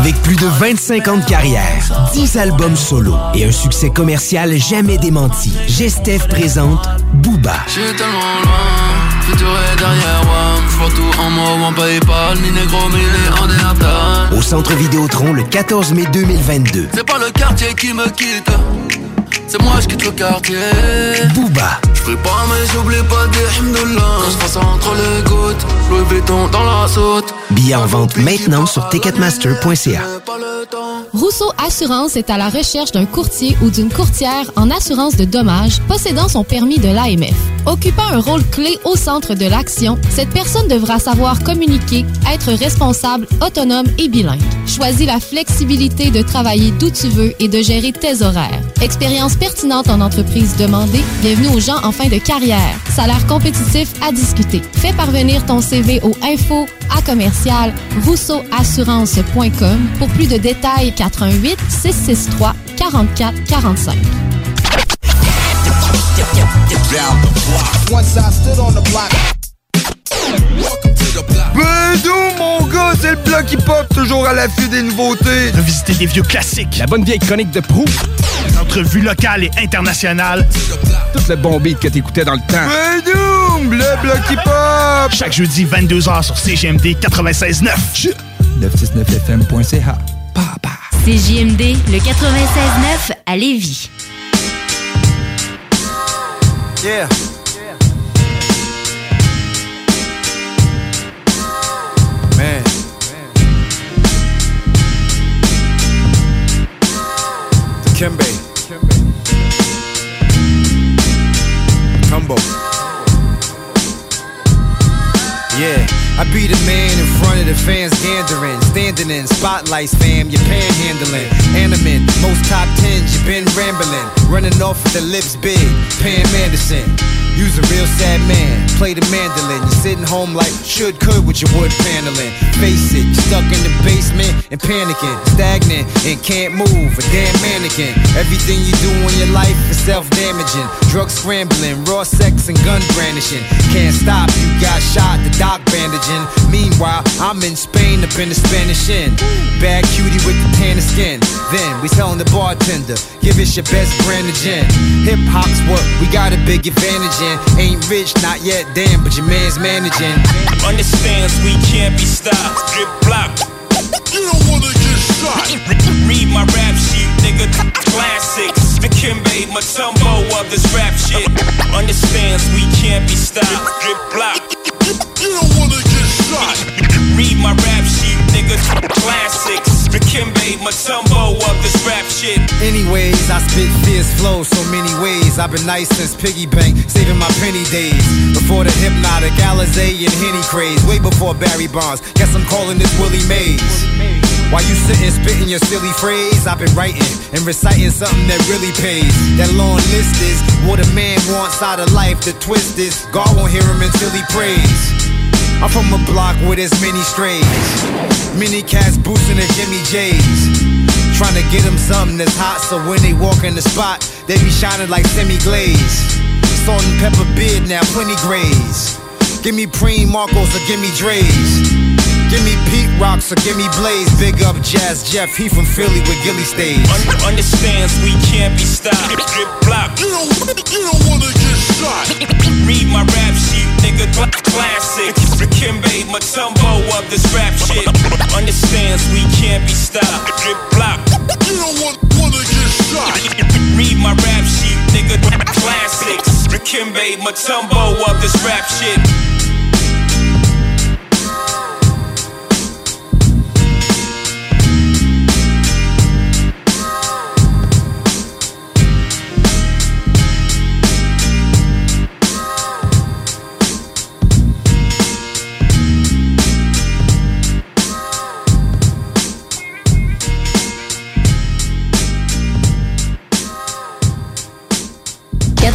Avec plus de 25 ans de carrière, 10 albums solo et un succès commercial jamais démenti, Gestev présente Booba. J'suis tellement loin, futur est derrière moi. J'vois tout en moi, en Paypal, ni négro, ni les Andéatal. Au Centre Vidéotron le 14 mai 2022. C'est pas le quartier qui me quitte, c'est moi je quitte le quartier. Booba, J'prie pas mais j'oublie pas des hymnes Quand j'passe entre les gouttes, Louis Vuitton dans la saute. billets en vente maintenant sur ticketmaster.ca. Rousseau Assurance est à la recherche d'un courtier ou d'une courtière en assurance de dommages possédant son permis de l'AMF. Occupant un rôle clé au centre de l'action, cette personne devra savoir communiquer, être responsable, autonome et bilingue. Choisis la flexibilité de travailler d'où tu veux et de gérer tes horaires. Expérience pertinente en entreprise demandée, bienvenue aux gens en fin de carrière. Salaire compétitif à discuter. Fais parvenir ton CV au info à commercial rousseauassurance.com pour plus de détails 88 663 44 45. Bédou, mon gars, c'est le bloc hip-hop, toujours à l'affût des nouveautés. Revisiter des vieux classiques. La bonne vieille chronique de Prou. Les entrevues locales et internationales. Tout le bon beat que t'écoutais dans le temps. Bédou, le bloc hip-hop. Chaque jeudi, 22h sur CGMD 96.9. 969fm.ca. CJMD, le 96.9 à Lévis. Yeah. Kimbe. Combo. Yeah, I be the man in front of the fans gandering, standing in spotlights, fam, you're panhandling, animate, most top tens, you been rambling, running off with the lips big, Pam Anderson. You's a real sad man, play the mandolin. You're sitting home like should could with your wood paneling. Face it, you're stuck in the basement and panicking, stagnant and can't move. A damn mannequin. Everything you do in your life is self-damaging. Drug scrambling, raw sex and gun brandishing. Can't stop, you got shot, the doc bandaging. Meanwhile, I'm in Spain up in the Spanish Inn. Bad cutie with the tan of skin. Then we telling the bartender, give us your best brand of gin. Hip hop's what we got a big advantage in. Ain't rich, not yet, damn, but your man's managing. Understands we can't be stopped. Drip block. You don't wanna get shot. Read my rap sheet, nigga. Classics. The Kimbe Matumbo of this rap shit. understands we can't be stopped. Drip block. You don't wanna get shot. Read my rap sheet, nigga. Classics. Dikembe Mutombo of this rap shit. Anyways, I spit fierce flow so many ways. I've been nice since piggy bank, saving my penny days. Before the hypnotic Alizé and Henny craze, way before Barry Bonds. Guess I'm calling this Willie Mays. While you sitting spitting your silly phrase, I've been writing and reciting something that really pays. That long list is what a man wants out of life. The twist is God won't hear him until he prays. I'm from a block with as many strays. Mini cats boosting the Jimmy J's. Trying to get them something that's hot so when they walk in the spot, they be shining like semi glaze. Salt and pepper beard now, plenty grays. Give me Preem Marcos or give me Dre's. Give me Pete Rocks or give me Blaze. Big up Jazz Jeff, he from Philly with Gilly stays. Un- understands we can't be stopped. Drip block. You don't, you don't wanna get shot. Read my rap sheet, nigga. Classic. Dikembe Mutombo of this rap shit. Understands we can't be stopped. Drip block. You don't want, wanna get shot. Read my rap sheet, nigga. Classics. Dikembe Mutombo of this rap shit.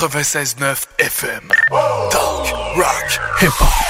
96.9 FM. Talk, rock, hip-hop.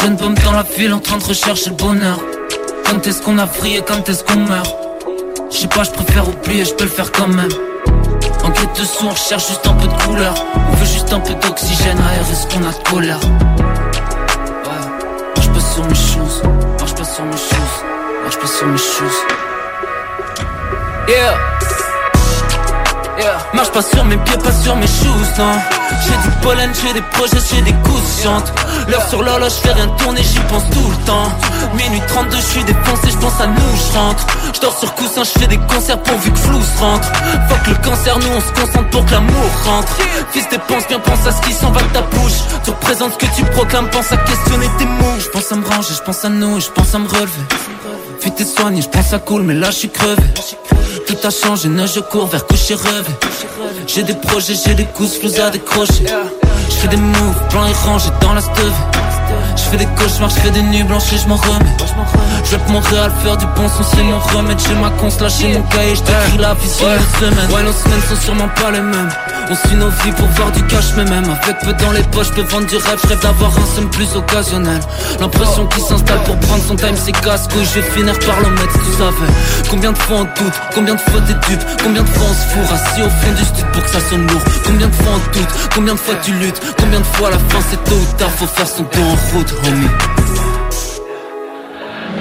Jeune pomme dans la ville en train de rechercher le bonheur. Quand est-ce qu'on a frié, quand est-ce qu'on meurt? Je sais pas, je préfère oublier, je peux le faire quand même. En quête de son, on cherche juste un peu de couleur. On veut juste un peu d'oxygène aérer ce qu'on a de colère? Ouais, marche pas sur mes choses, marche pas sur mes choses, marche pas sur mes choses. Yeah. Marche pas sur mes pieds, pas sur mes shoes, non. J'ai du pollen, j'ai des projets, j'ai des couches L'heure sur l'horloge, fais rien tourner, j'y pense tout le temps. Minuit 32, je suis défoncé, je pense à nous, je rentre. Je dors sur coussin, je fais des concerts pourvu que flou se rentre. Fuck le cancer, nous on se concentre pour que l'amour rentre. Fils dépense bien, pense à ce qui s'en va de ta bouche. Tu représentes ce que tu proclames, pense à questionner tes mots. Je pense à me ranger, je pense à nous, je pense à me relever Vite et soigné, je pense à cool, mais là je suis crevé. Tout a changé, ne je cours vers coucher rêvé. J'ai des projets, j'ai des coups flous à décrocher Je fais des moves, blancs et rangés dans la steve Je fais des cauchemars, je fais des nuits blanches et je m'en remets. Je vais Montréal faire du bon son, c'est mon remède J'ai ma conce, lâcher mon cahier, je t'écris la vie sur une semaine. Ouais, nos semaines sont sûrement pas les mêmes. On suit nos vies pour voir du cash, mais même avec peu dans les poches, je peux vendre du rêve Je rêve d'avoir un somme plus occasionnel. L'impression qui s'installe pour prendre son time, c'est casse-couille Je vais finir par le mettre, tu savais. Combien de fois on doute, combien de fois t'es dupe Combien de fois on se fourre assis au fond du stud pour que ça sonne lourd. Combien de fois on doute, combien de fois tu luttes Combien de fois la fin c'est tôt ou tard Faut faire son temps homie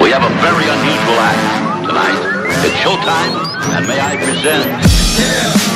We have a very unusual act tonight. It's showtime, and may I present. We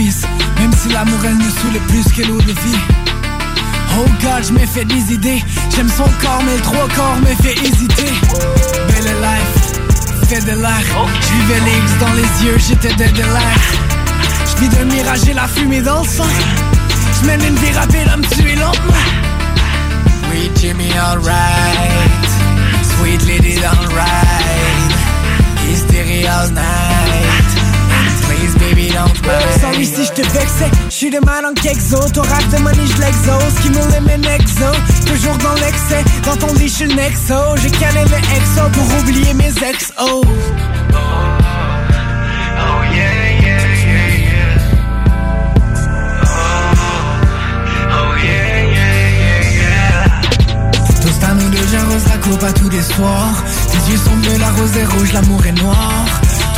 Même si l'amour, elle me saoulait plus que l'eau de vie. Oh God, je me fais des idées. J'aime son corps, mais le trois corps me fait hésiter. Belle life, fait de l'air. Je vivais les X dans les yeux, j'étais de de l'air. Je vis d'un mirage et la fumée dans le sang. Je mène une vie rapide à me tuer lentement. Oui, Jimmy, alright. Sweet lady, alright. Hysteria all night. Mind. Sorry si je te vexais. Je suis de mal en kexo. Ton rap de money, je l'exauce. Qui me le mène exo. Toujours dans l'excès. Dans ton lit, je suis le nexo. J'ai calé le exo pour oublier mes ex. Oh. Oh yeah, yeah, yeah, yeah. Oh, yeah, yeah, yeah, yeah. Toast à nous deux, j'arrose la coupe à tous les soirs. Tes yeux sont bleus, la rose est rouge, l'amour est noir.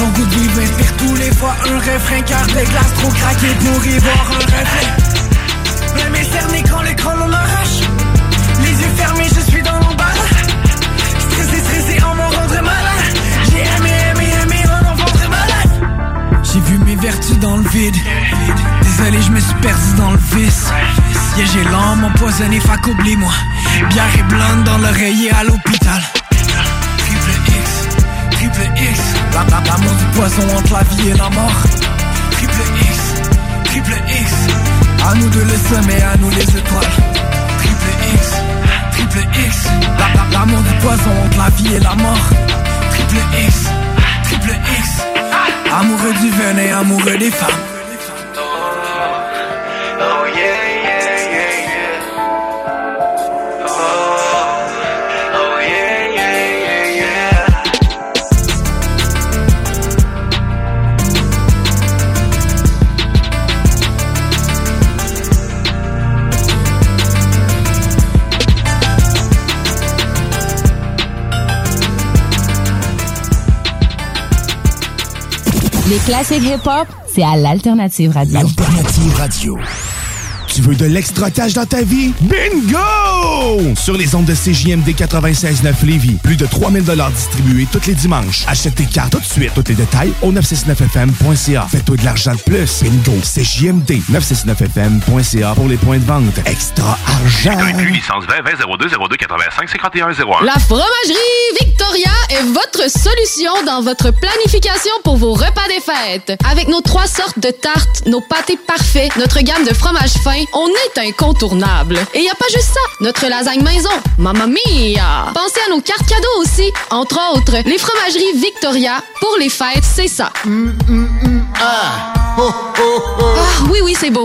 Ton goût de vivre inspire tous les fois un refrain, car des glaces trop craquées pour y voir un reflet. Bleu mais cerné quand le chrono m'arrache. Les yeux fermés, je suis dans l'embarras. Stressé, stressé, en m'en rendre malade. J'ai aimé, aimé, aimé, en m'en rendre malade. J'ai vu mes vertus dans le vide. Désolé, je me suis perdu dans le vice. Yeah, j'ai l'âme empoisonnée, fac oublie-moi. Bière et blonde dans l'oreiller à l'hôpital. Triple X, triple X. La, du poison entre la vie et la mort. Triple X, triple X. À nous deux le sommet, à nous les étoiles. Triple X, triple X. La, du poison entre la vie et la mort. Triple X, triple X. Amoureux du venin, amoureux des femmes. Les classiques hip-hop, c'est à l'Alternative Radio. Alternative Radio. Tu veux de l'extra cash dans ta vie? Bingo! Sur les ondes de CJMD 96.9 Lévis, plus de 3000 distribués tous les dimanches. Achète tes cartes tout de suite. Tous les détails au 969FM.ca. Fais-toi de l'argent de plus. Bingo! CJMD 969FM.ca pour les points de vente. Extra argent! licence 20 20 02 02 85 51 01. La fromagerie Victoria est votre solution dans votre planification pour vos repas des fêtes. Avec nos trois sortes de tartes, nos pâtés parfaits, notre gamme de fromages fins, on est incontournable. Et y a pas juste ça, notre lasagne maison, mamma mia! Pensez à nos cartes cadeaux aussi. Entre autres, les fromageries Victoria, pour les fêtes, c'est ça. Ah! Ah, oui, oui, c'est beau.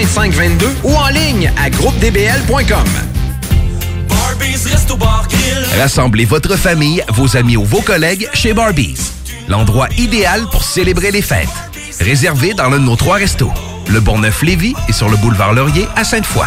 2522 ou en ligne à groupedbl.com. Rassemblez votre famille, vos amis ou vos collègues chez Barbies. l'endroit idéal pour célébrer les fêtes. Réservé dans l'un de nos trois restos. Le Bourgneuf-Lévis et sur le boulevard Laurier à Sainte-Foy.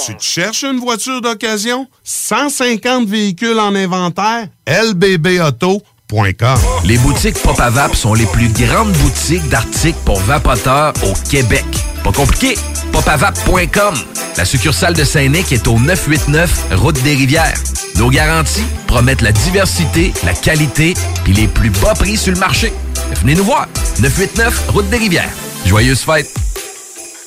Tu te cherches une voiture d'occasion? 150 véhicules en inventaire? lbbauto.com Les boutiques Pop Vap sont les plus grandes boutiques d'articles pour vapoteurs au Québec. Pas compliqué, popavap.com. La succursale de Saint-Nic est au 989 Route des Rivières. Nos garanties promettent la diversité, la qualité et les plus bas prix sur le marché. Venez nous voir. 989 Route des Rivières. Joyeuses fêtes.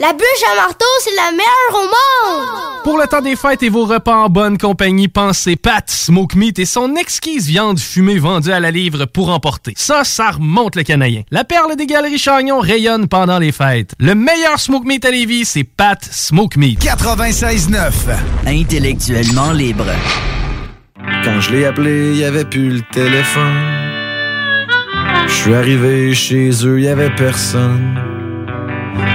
La bûche à marteau, c'est la meilleure au monde! Pour le temps des fêtes et vos repas en bonne compagnie, pensez Pat Smoke Meat et son exquise viande fumée vendue à la livre pour emporter. Ça, ça remonte le canadien. La perle des galeries Chagnon rayonne pendant les fêtes. Le meilleur Smoke Meat à Lévis, c'est Pat Smoke Meat. 96.9 Intellectuellement libre. Quand je l'ai appelé, il avait plus le téléphone. Je suis arrivé chez eux, il y avait personne.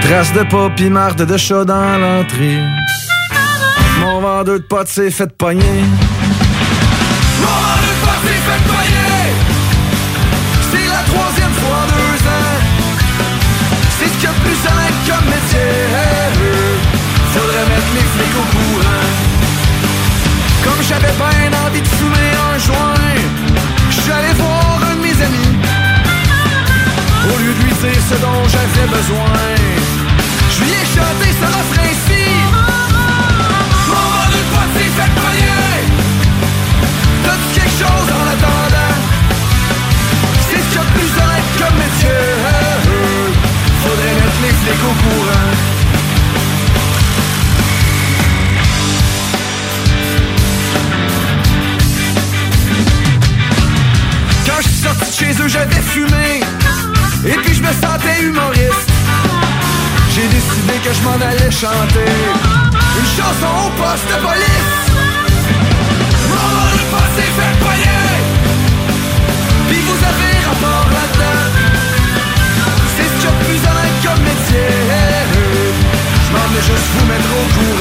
Trace de pas pis marde de chat dans l'entrée. Mon vendeur de potes s'est fait pogner. Ce dont j'avais besoin, je lui ai chanté ce refrain-ci. Chanter une chanson au poste de police. Nom de poste s'est fait poigner. Puis vous avez rapport là-dedans. C'est ce qu'il plus honnête comme métier. Je m'en vais juste vous mettre au courant.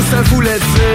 Que ça voulait dire.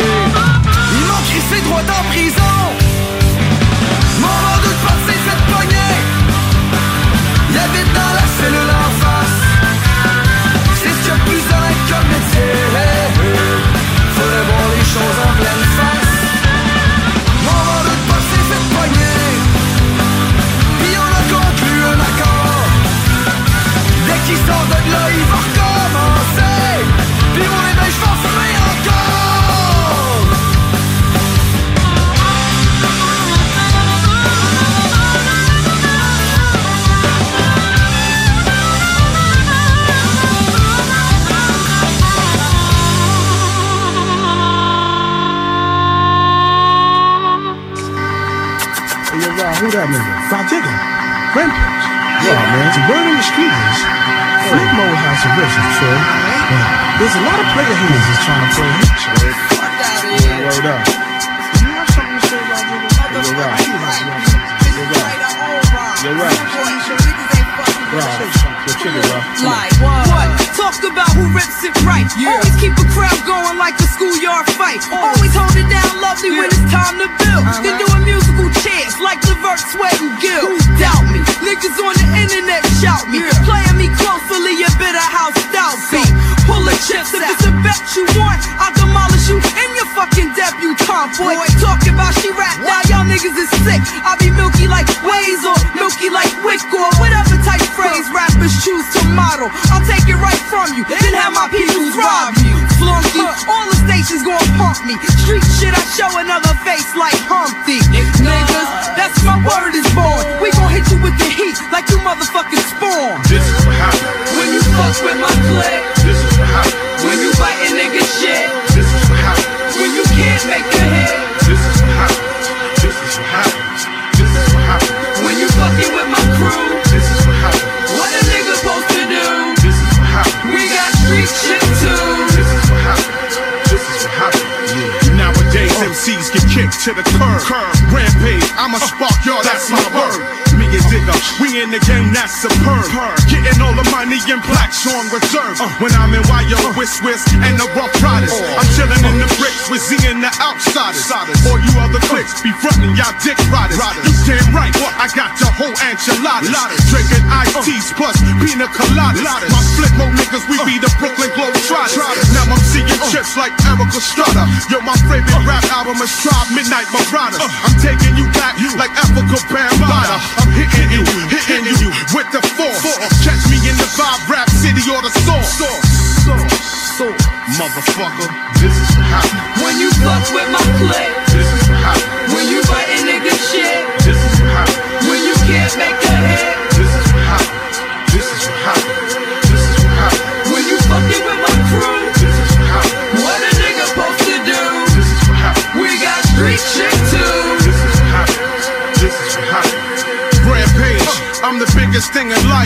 Look at who is just trying to play Word up. What? Talk about who rips it right. Always keep a crowd going like a schoolyard fight. Oh, I'ma spark y'all, that's my word. Me and Digger, we in the game, that's superb. Getting all the money in blacks on reserve. When I'm in YO with Swiss and the Rough Riders, I'm chilling in the bricks with Z and the outsiders. All you other clicks be frontin' y'all dick riders. You damn right, I got the whole enchiladas. Drinking iced teas plus pina coladas. My flip mode niggas, we be the Brooklyn Globetrotters. Now I'm seeing trips like Erica Strutter. Yo, my favorite rap album is Tribe Midnight Marauders. I'm taking like Africa I'm hitting you, hitting you with the force. Catch me in the vibe rap city or the source. Motherfucker, this is what. When you fuck with my clique,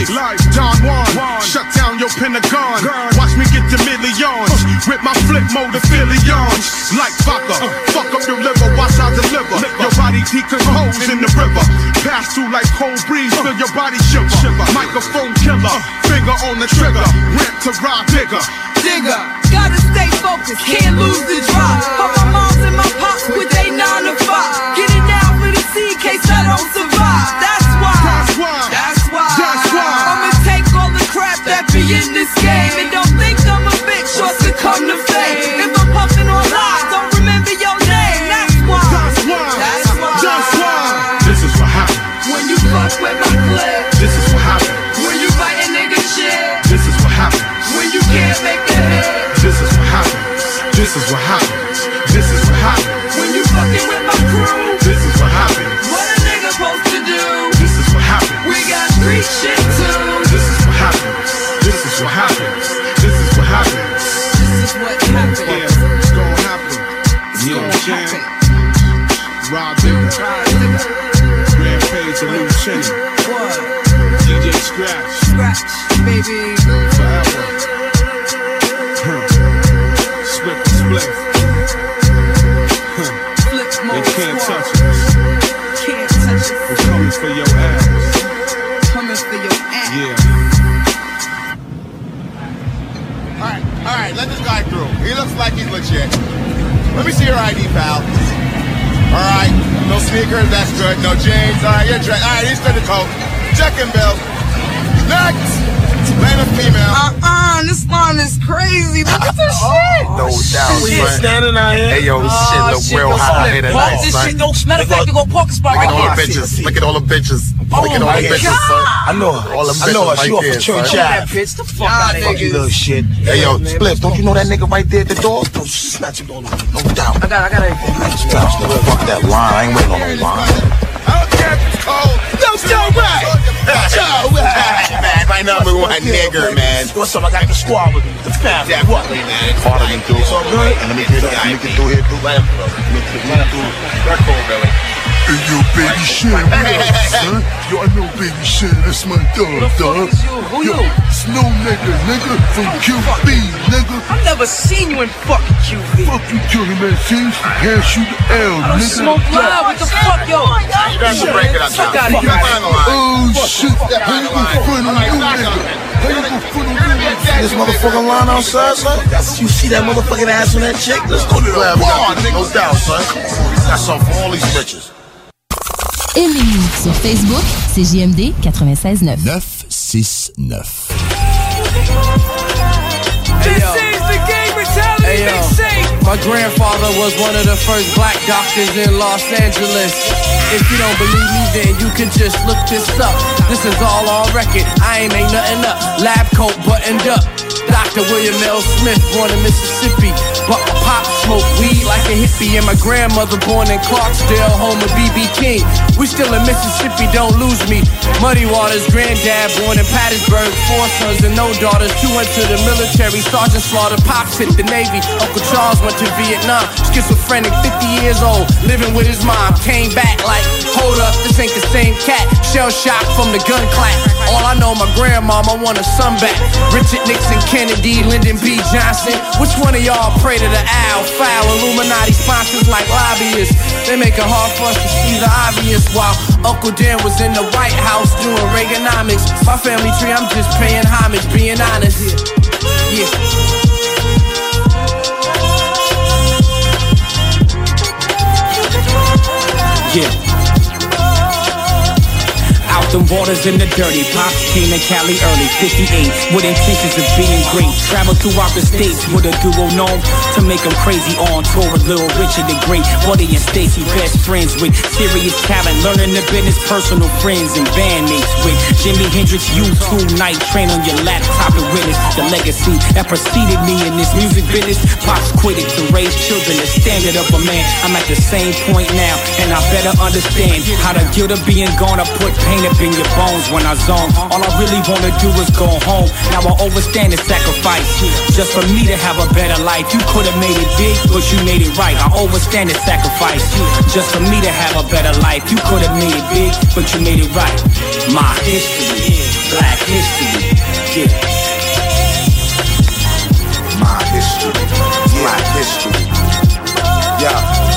thing in life. Don Juan, shut down your Pentagon. Watch me get the millions with my flip mode affiliations. Like vodka, uh. fuck up your liver, watch I deliver. Your body decompose in the river. Pass through like cold breeze, uh. feel your body shiver. Microphone killer, uh. finger on the trigger. Ramp to ride bigger. Digger, gotta stay focused, can't lose the drive. Put my moms and my pops with Alright, he's good to go. Checking bill. Next! Random female. Uh-uh, this line is crazy. Look at this oh, shit. No oh, doubt, Shit. son. Standing out here. Hey, yo, this Oh, shit look shit, real no hot split. here Fuck tonight, this son. shit, no- matter of fact, we gonna park a spot Look right at all the here. bitches. Look at all the bitches. Oh Look at all the oh, bitches, son. I know her. All the I know her. bitches She right off of there, Church son. Ave. bitch. The fuck out of here. Fuck you, little shit. Hey, yo, Spliff, don't you know that nigga right there at the door? No, snatch it all No doubt. I got, I got everything. Snatch, nigga. Fuck that line. I ain't waiting on no line. I don't care if it's cold. Yo, Joe Rat. Joe Rat. Man, my number one nigger, man. What's up? I got the squad with me. The family. What? Definitely, man. Harder than two. So good. Let me get let me get through here. Through. Let him through. Let me get through. They're cool, Billy. Hey yo, baby shit, what up, son? Yo, I know baby shit, that's my dog, dog. Yo, Snow nigga, nigga, from QB, nigga. I've never seen you in fucking QB. Fuck you, Johnny Man, James, hand shoot the L, I'm nigga. Smoke Loud, what the fuck, yo? That's a break it up. Fuck out of here. Oh shit, how you gonna front on you, nigga? How you gonna front on you, nigga? This motherfucking line outside, son. You see that motherfucking ass on that chick? Let's go to the lab. No doubt, son. Got something for all these bitches. Aimez-nous sur Facebook, c'est JMD 96.9. 969. This is the game mentality, Hey, yo. My grandfather was one of the first black doctors in Los Angeles. If you don't believe me, then you can just look this up. This is all on record. I ain't made nothing up. Lab coat buttoned up. Dr. William L. Smith, born in Mississippi. But my pop smoked weed like a hippie. And my grandmother, born in Clarksdale, home of B.B. King. We still in Mississippi, don't lose me. Muddy Waters, granddad, born in Pattinsburg. Four sons and no daughters. Two went to the military. Sergeant Slaughter, pops hit the Navy. Uncle Charles went to Vietnam. Schizophrenic, 50 years old, living with his mom. Came back like, hold up, this ain't the same cat. Shell shock from the gun clap. All I know, my grandmama want a son back. Richard Nixon, Kennedy, Lyndon B. Johnson. Which one of y'all pray to the owl? Foul Illuminati sponsors like lobbyists. They make it hard for us to see the obvious. While Uncle Dan was in the White House doing Reaganomics. My family tree, I'm just paying homage, being honest. Yeah. Yeah. Them waters in the dirty. Pops came to Cali early, 58, with intentions of being great. Traveled throughout the states with a duo known to make them crazy on tour with Little Richard the Great. Buddy and Stacy, best friends with serious talent, learning the business, personal friends and bandmates with Jimi Hendrix. U2 night, train on your laptop and witness the legacy that preceded me in this music business. Pops quit it to raise children, the standard of a man. I'm at the same point now, and I better understand how the guilt of being gone. I put pain up in your bones when I zone. All I really wanna do is go home. Now I overstand the sacrifice just for me to have a better life. You could have made it big, but you made it right. I overstand the sacrifice just for me to have a better life. You could have made it big, but you made it right. My history, black history, yeah. My history. Black history. Yeah.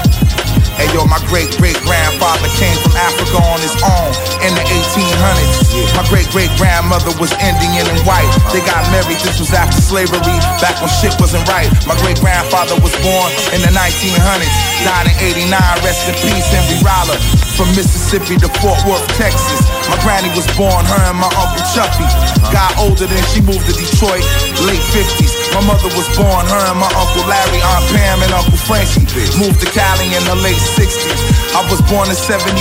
Yo, my great great grandfather came from Africa on his own in the 1800s. My great great grandmother was Indian and white. They got married, this was after slavery, back when shit wasn't right. My great grandfather was born in the 1900s, died in 89. Rest in peace, Henry Roller. From Mississippi to Fort Worth, Texas. My granny was born, her and my uncle Chuffy. Got older than she moved to Detroit, late 50s. My mother was born, her and my uncle Larry, Aunt Pam, and Uncle Frankie. Moved to Cali in the late 60s. I was born in 76,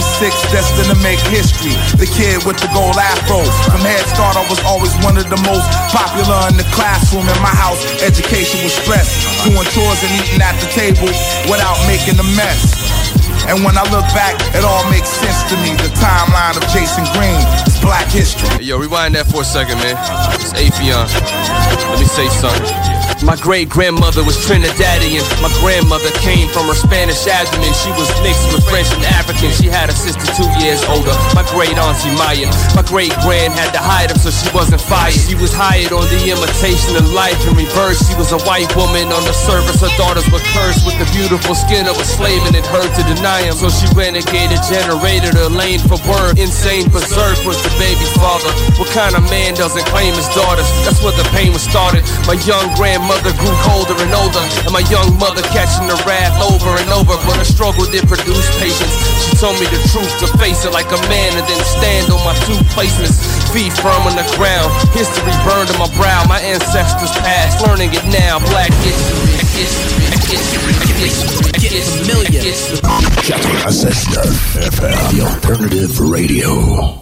destined to make history. The kid with the gold afro. From Head Start, I was always one of the most popular in the classroom. In my house, education was stressed. Doing chores and eating at the table without making a mess. And when I look back, it all makes sense to me. The timeline of Jason Green is black history. Yo, rewind that for a second, man. It's Afion. Let me say something. My great grandmother was Trinidadian. My grandmother came from her Spanish abdomen. She was mixed with French and African. She had a sister two years older. My great auntie Maya. My great grand had to hide him so she wasn't fired. She was hired on the imitation of life in reverse. She was a white woman on the service. Her daughters were cursed with the beautiful skin of a slave and it hurt to deny him. So she renegaded, generated a lane for word. Insane berserk was the baby's father. What kind of man doesn't claim his daughters? That's where the pain was started. My young grandmother grew colder and older, and my young mother catching the wrath over and over. But her struggle did produce patience. She told me the truth to face it like a man and then stand on my two placements. Feet firm on the ground, history burned on my brow. My ancestors passed, learning it now. Black history, history, history. 96.9 FM, the alternative radio.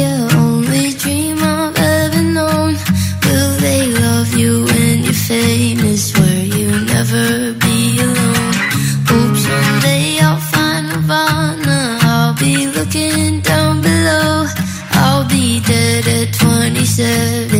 said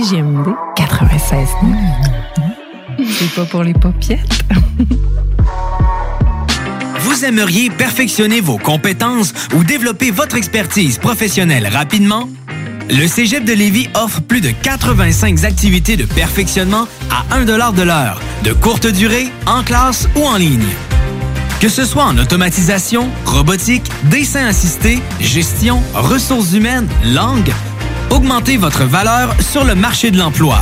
CGMD 96. C'est pas pour les popiettes. Vous aimeriez perfectionner vos compétences ou développer votre expertise professionnelle rapidement? Le Cégep de Lévis offre plus de 85 activités de perfectionnement à 1 de l'heure, de courte durée, en classe ou en ligne. Que ce soit en automatisation, robotique, dessin assisté, gestion, ressources humaines, langue, augmentez votre valeur sur le marché de l'emploi.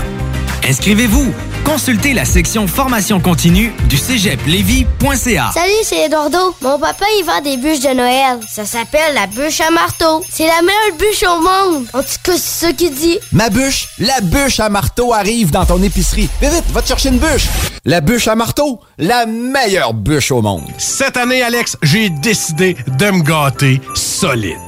Inscrivez-vous. Consultez la section formation continue du cégeplevy.ca. Salut, c'est Eduardo. Mon papa, il vend des bûches de Noël. Ça s'appelle la bûche à marteau. C'est la meilleure bûche au monde. En tout cas, c'est ça qu'il dit. Ma bûche, la bûche à marteau arrive dans ton épicerie. Vite, vite, va te chercher une bûche. La bûche à marteau, la meilleure bûche au monde. Cette année, Alex, j'ai décidé de me gâter solide.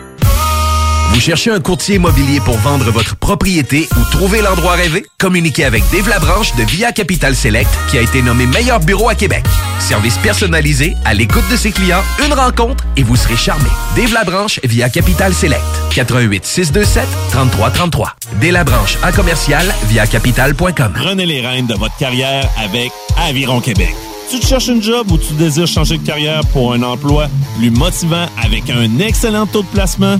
Vous cherchez un courtier immobilier pour vendre votre propriété ou trouver l'endroit rêvé? Communiquez avec Dave Labranche de Via Capital Select qui a été nommé meilleur bureau à Québec. Service personnalisé, à l'écoute de ses clients, une rencontre et vous serez charmé. Dave Labranche via Capital Select. 88 627 3333. Dave Labranche en commercial via capital.com. Prenez les rênes de votre carrière avec Aviron Québec. Tu te cherches une job ou tu désires changer de carrière pour un emploi plus motivant avec un excellent taux de placement?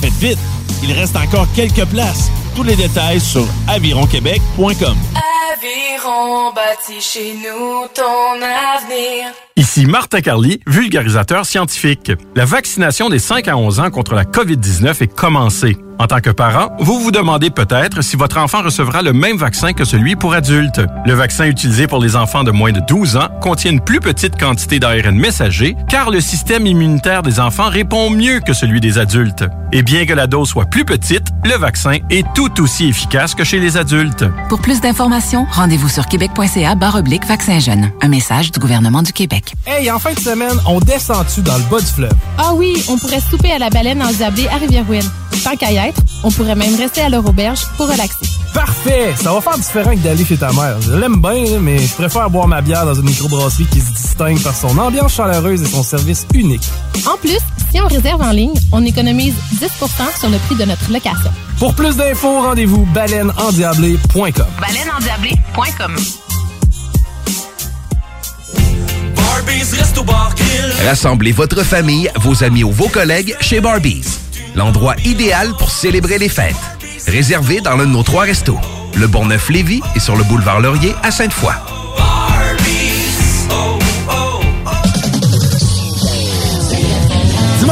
Faites vite, il reste encore quelques places. Tous les détails sur avironquebec.com. Aviron bâti chez nous ton avenir. Ici Martin Carly, vulgarisateur scientifique. La vaccination des 5 à 11 ans contre la COVID-19 est commencée. En tant que parent, vous vous demandez peut-être si votre enfant recevra le même vaccin que celui pour adultes. Le vaccin utilisé pour les enfants de moins de 12 ans contient une plus petite quantité d'ARN messager car le système immunitaire des enfants répond mieux que celui des adultes. Et bien que la dose soit plus petite, le vaccin est tout aussi efficace que chez les adultes. Pour plus d'informations, rendez-vous sur québec.ca oblique vaccin jeune. Un message du gouvernement du Québec. Hey, en fin de semaine, on descend-tu dans le bas du fleuve? Ah oui, on pourrait souper à la baleine en Zablé à Rivière-Ouine. Tant qu'à y on pourrait même rester à leur auberge pour relaxer. Parfait! Ça va faire différent que d'aller chez ta mère. Je l'aime bien, mais je préfère boire ma bière dans une microbrasserie qui se distingue par son ambiance chaleureuse et son service unique. En plus, si on réserve en ligne, on économise 10 % sur le prix de notre location. Pour plus d'infos, rendez-vous baleineendiablée.com. Baleineendiablée.com. Rassemblez votre famille, vos amis ou vos collègues chez Barbies l'endroit idéal pour célébrer les fêtes. Réservé dans l'un de nos trois restos, le Bonneuf-Lévis et sur le boulevard Laurier à Sainte-Foy.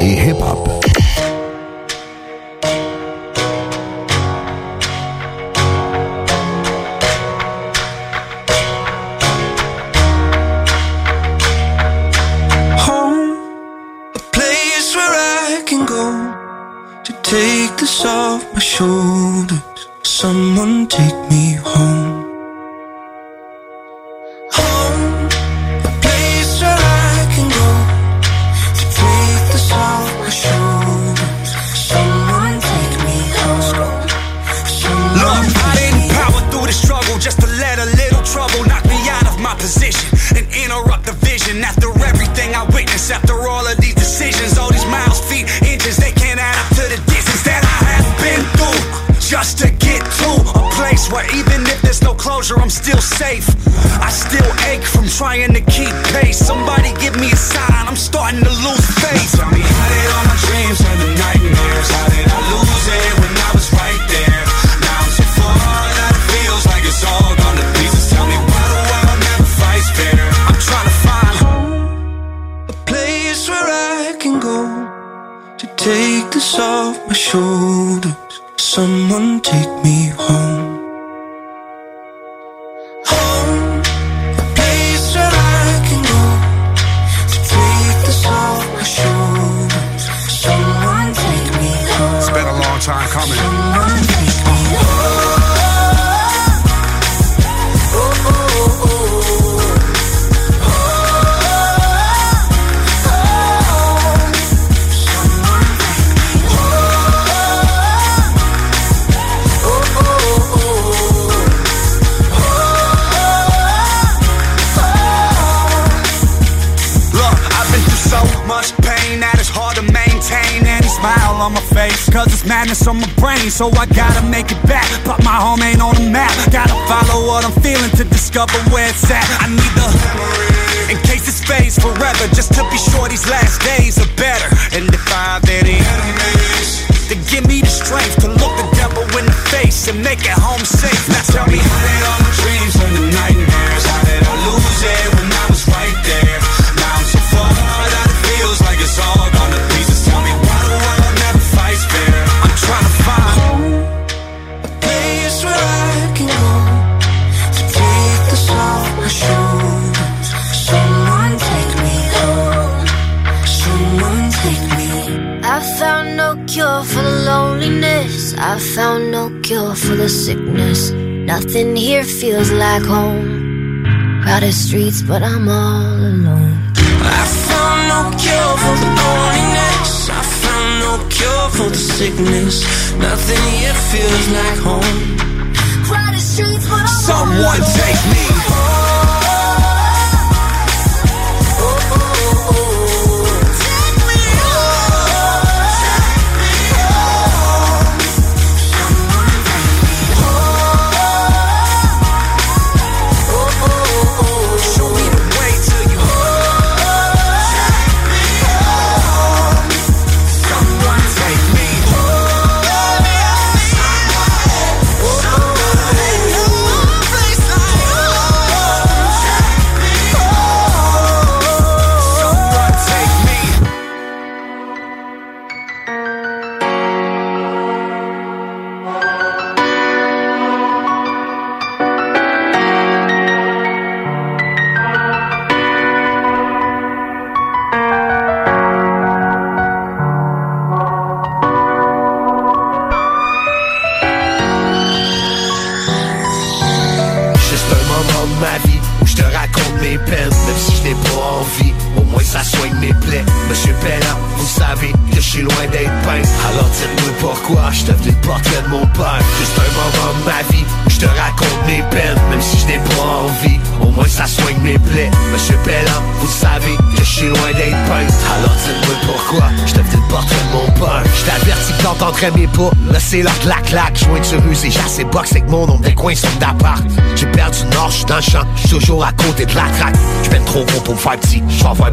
y hip hop. take this off my shoulders. Someone take me home. trying to keep pace. Somebody give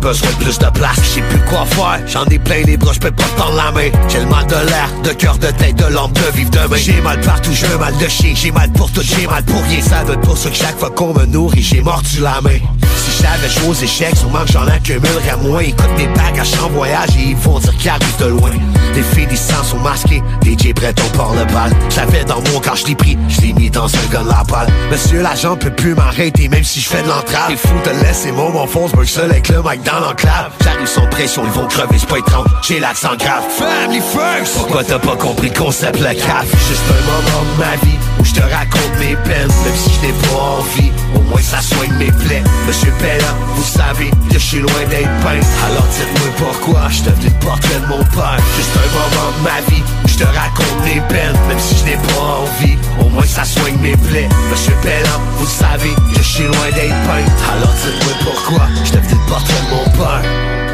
besoin de plus de place. J'sais plus quoi faire, j'en ai plein les bras, j'peux pas tendre la main. J'ai le mal de l'air, de cœur, de tête, de lampe, de vivre demain. J'ai mal partout, j'ai mal de chien, j'ai mal pour tout, j'ai mal pour rien. Ça doit être pour ça que chaque fois qu'on me nourrit, j'ai mordu la main. Si j'avais joué aux échecs, sûrement que j'en accumulerais moins. Écoute mes bagages en voyage et ils vont dire qu'ils arrivent de loin. Les filles, des sens sont masqués, DJ Breton part le bal. J'avais dans mon quand je l'ai pris, je l'ai mis dans un gun la balle. Monsieur l'agent peut plus m'arrêter, même si je fais de l'entrave. Les fous te laisser mon fond, je seul avec le mic dans l'enclave. J'arrive sans pression, ils vont crever, c'est pas étrange. J'ai l'accent grave. Family first! Pourquoi t'as pas compris le concept, le caf? Juste un moment de ma vie où je te raconte mes peines, même si je n'ai pas envie. Au moins ça soigne mes plaies. Monsieur Pella, vous savez que je suis loin d'être peint. Alors dites-moi pourquoi je devenu le portrait de mon père. Juste un moment de ma vie où je te raconte mes peines, même si je n'ai pas envie. Au moins ça soigne mes plaies. Monsieur Pella, vous savez que je suis loin d'être peint. Alors dites-moi pourquoi je devenu le portrait de mon père.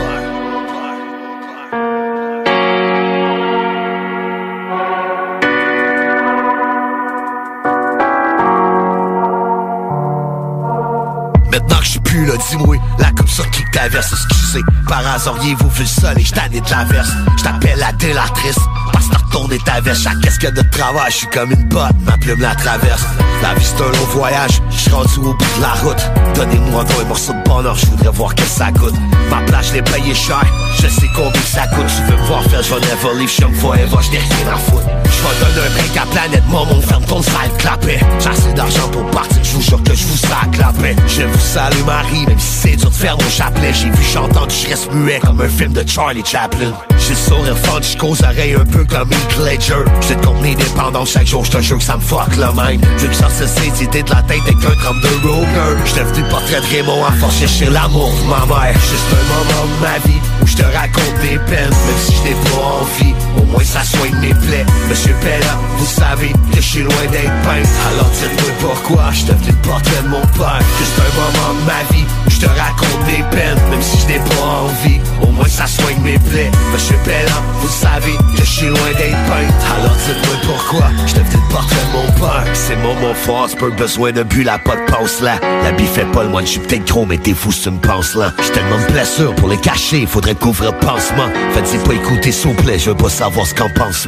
Dis-moi, la coupe sur qui t'averse, excusez. Par hasard, vous vu le sol et j't'en ai de la verse. J't'appelle la délatrice, parce que retourner ta veste. Chaque casque de travail, je suis comme une botte, ma plume la traverse. La vie c'est un long voyage, je suis rendu au bout de la route. Donnez-moi un morceau de bonheur, je voudrais voir que ça coûte. Ma place, je l'ai payé cher, je sais combien ça coûte. Tu veux voir faire, je vais never leave, je forever, je n'ai rien à foutre. Je vais donner un break à planète, maman, ferme ton sale clapet. J'ai assez d'argent pour partir, je vous jure que je vous sac la paix. Je vous salue Marie, même si c'est dur de faire mon chapelet. J'ai vu, j'entends, je reste muet comme un film de Charlie Chaplin. J'ai le sourire fort, je cause oreilles un peu comme Heath Ledger. J'ai de mes dépendances chaque jour, je te jure que ça me fuck le mind. Je que ça cette de la tête avec un 32 Roger. Je devenu portrait de Raymond à force chercher l'amour de ma mère. Juste un moment de ma vie je te raconte mes peines, même si je n'ai pas envie. Au moins ça soigne mes plaies. Monsieur Pella, vous savez que je suis loin d'être peint. Alors dites-moi pourquoi je devenu le portrait de mon père. Juste un moment de ma vie je te raconte mes peines, même si je n'ai pas envie. Au moins ça soigne mes plaies. Monsieur Pella, vous savez je suis loin d'être peint. Alors dites-moi pourquoi je le portrait de mon père. C'est mon mot fort, c'est pas besoin de but, la de passe là. La bif fait pas le moine, je suis peut-être gros, mais t'es fou si tu me penses là. J'ai tellement de blessures pour les cacher, faudrait couvrir pansement. Faites-y pas écouter s'il vous plaît, je veux pas savoir ce qu'en pense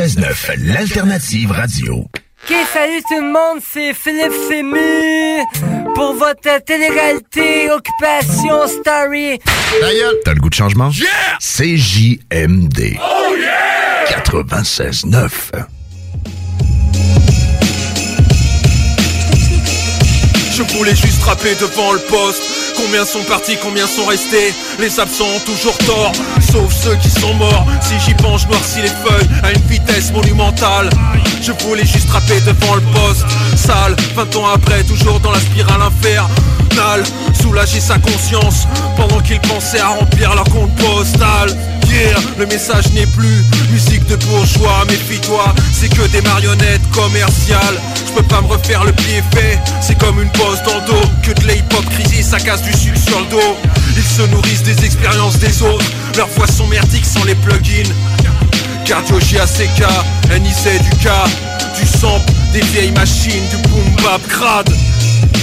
96.9, l'alternative radio. Ok, salut tout le monde, c'est Philippe Fému pour votre télé-réalité Occupation Story. T'as le goût de changement? Yeah! CJMD. Oh yeah! 96.9. Je voulais juste rappeler devant le poste Combien sont partis, combien sont restés? Les absents ont toujours tort Sauf ceux qui sont morts. Si j'y pense, je noircis les feuilles À une vitesse monumentale. Je voulais juste rapper devant le poste Sale, 20 ans après, toujours dans la spirale infernale. Soulager sa conscience Pendant qu'ils pensaient à remplir leur compte postal. Yeah, le message n'est plus musique de bourgeois, méfie-toi, c'est que des marionnettes commerciales. Je peux pas me refaire le pied fait, c'est comme une pose dans le dos. Que de l'hypocrisie, ça casse du Ils se nourrissent des expériences des autres, leurs voix sont merdiques sans les plugins. Cardio JACK, NIC du cas, du sample, des vieilles machines, du boom bap crade.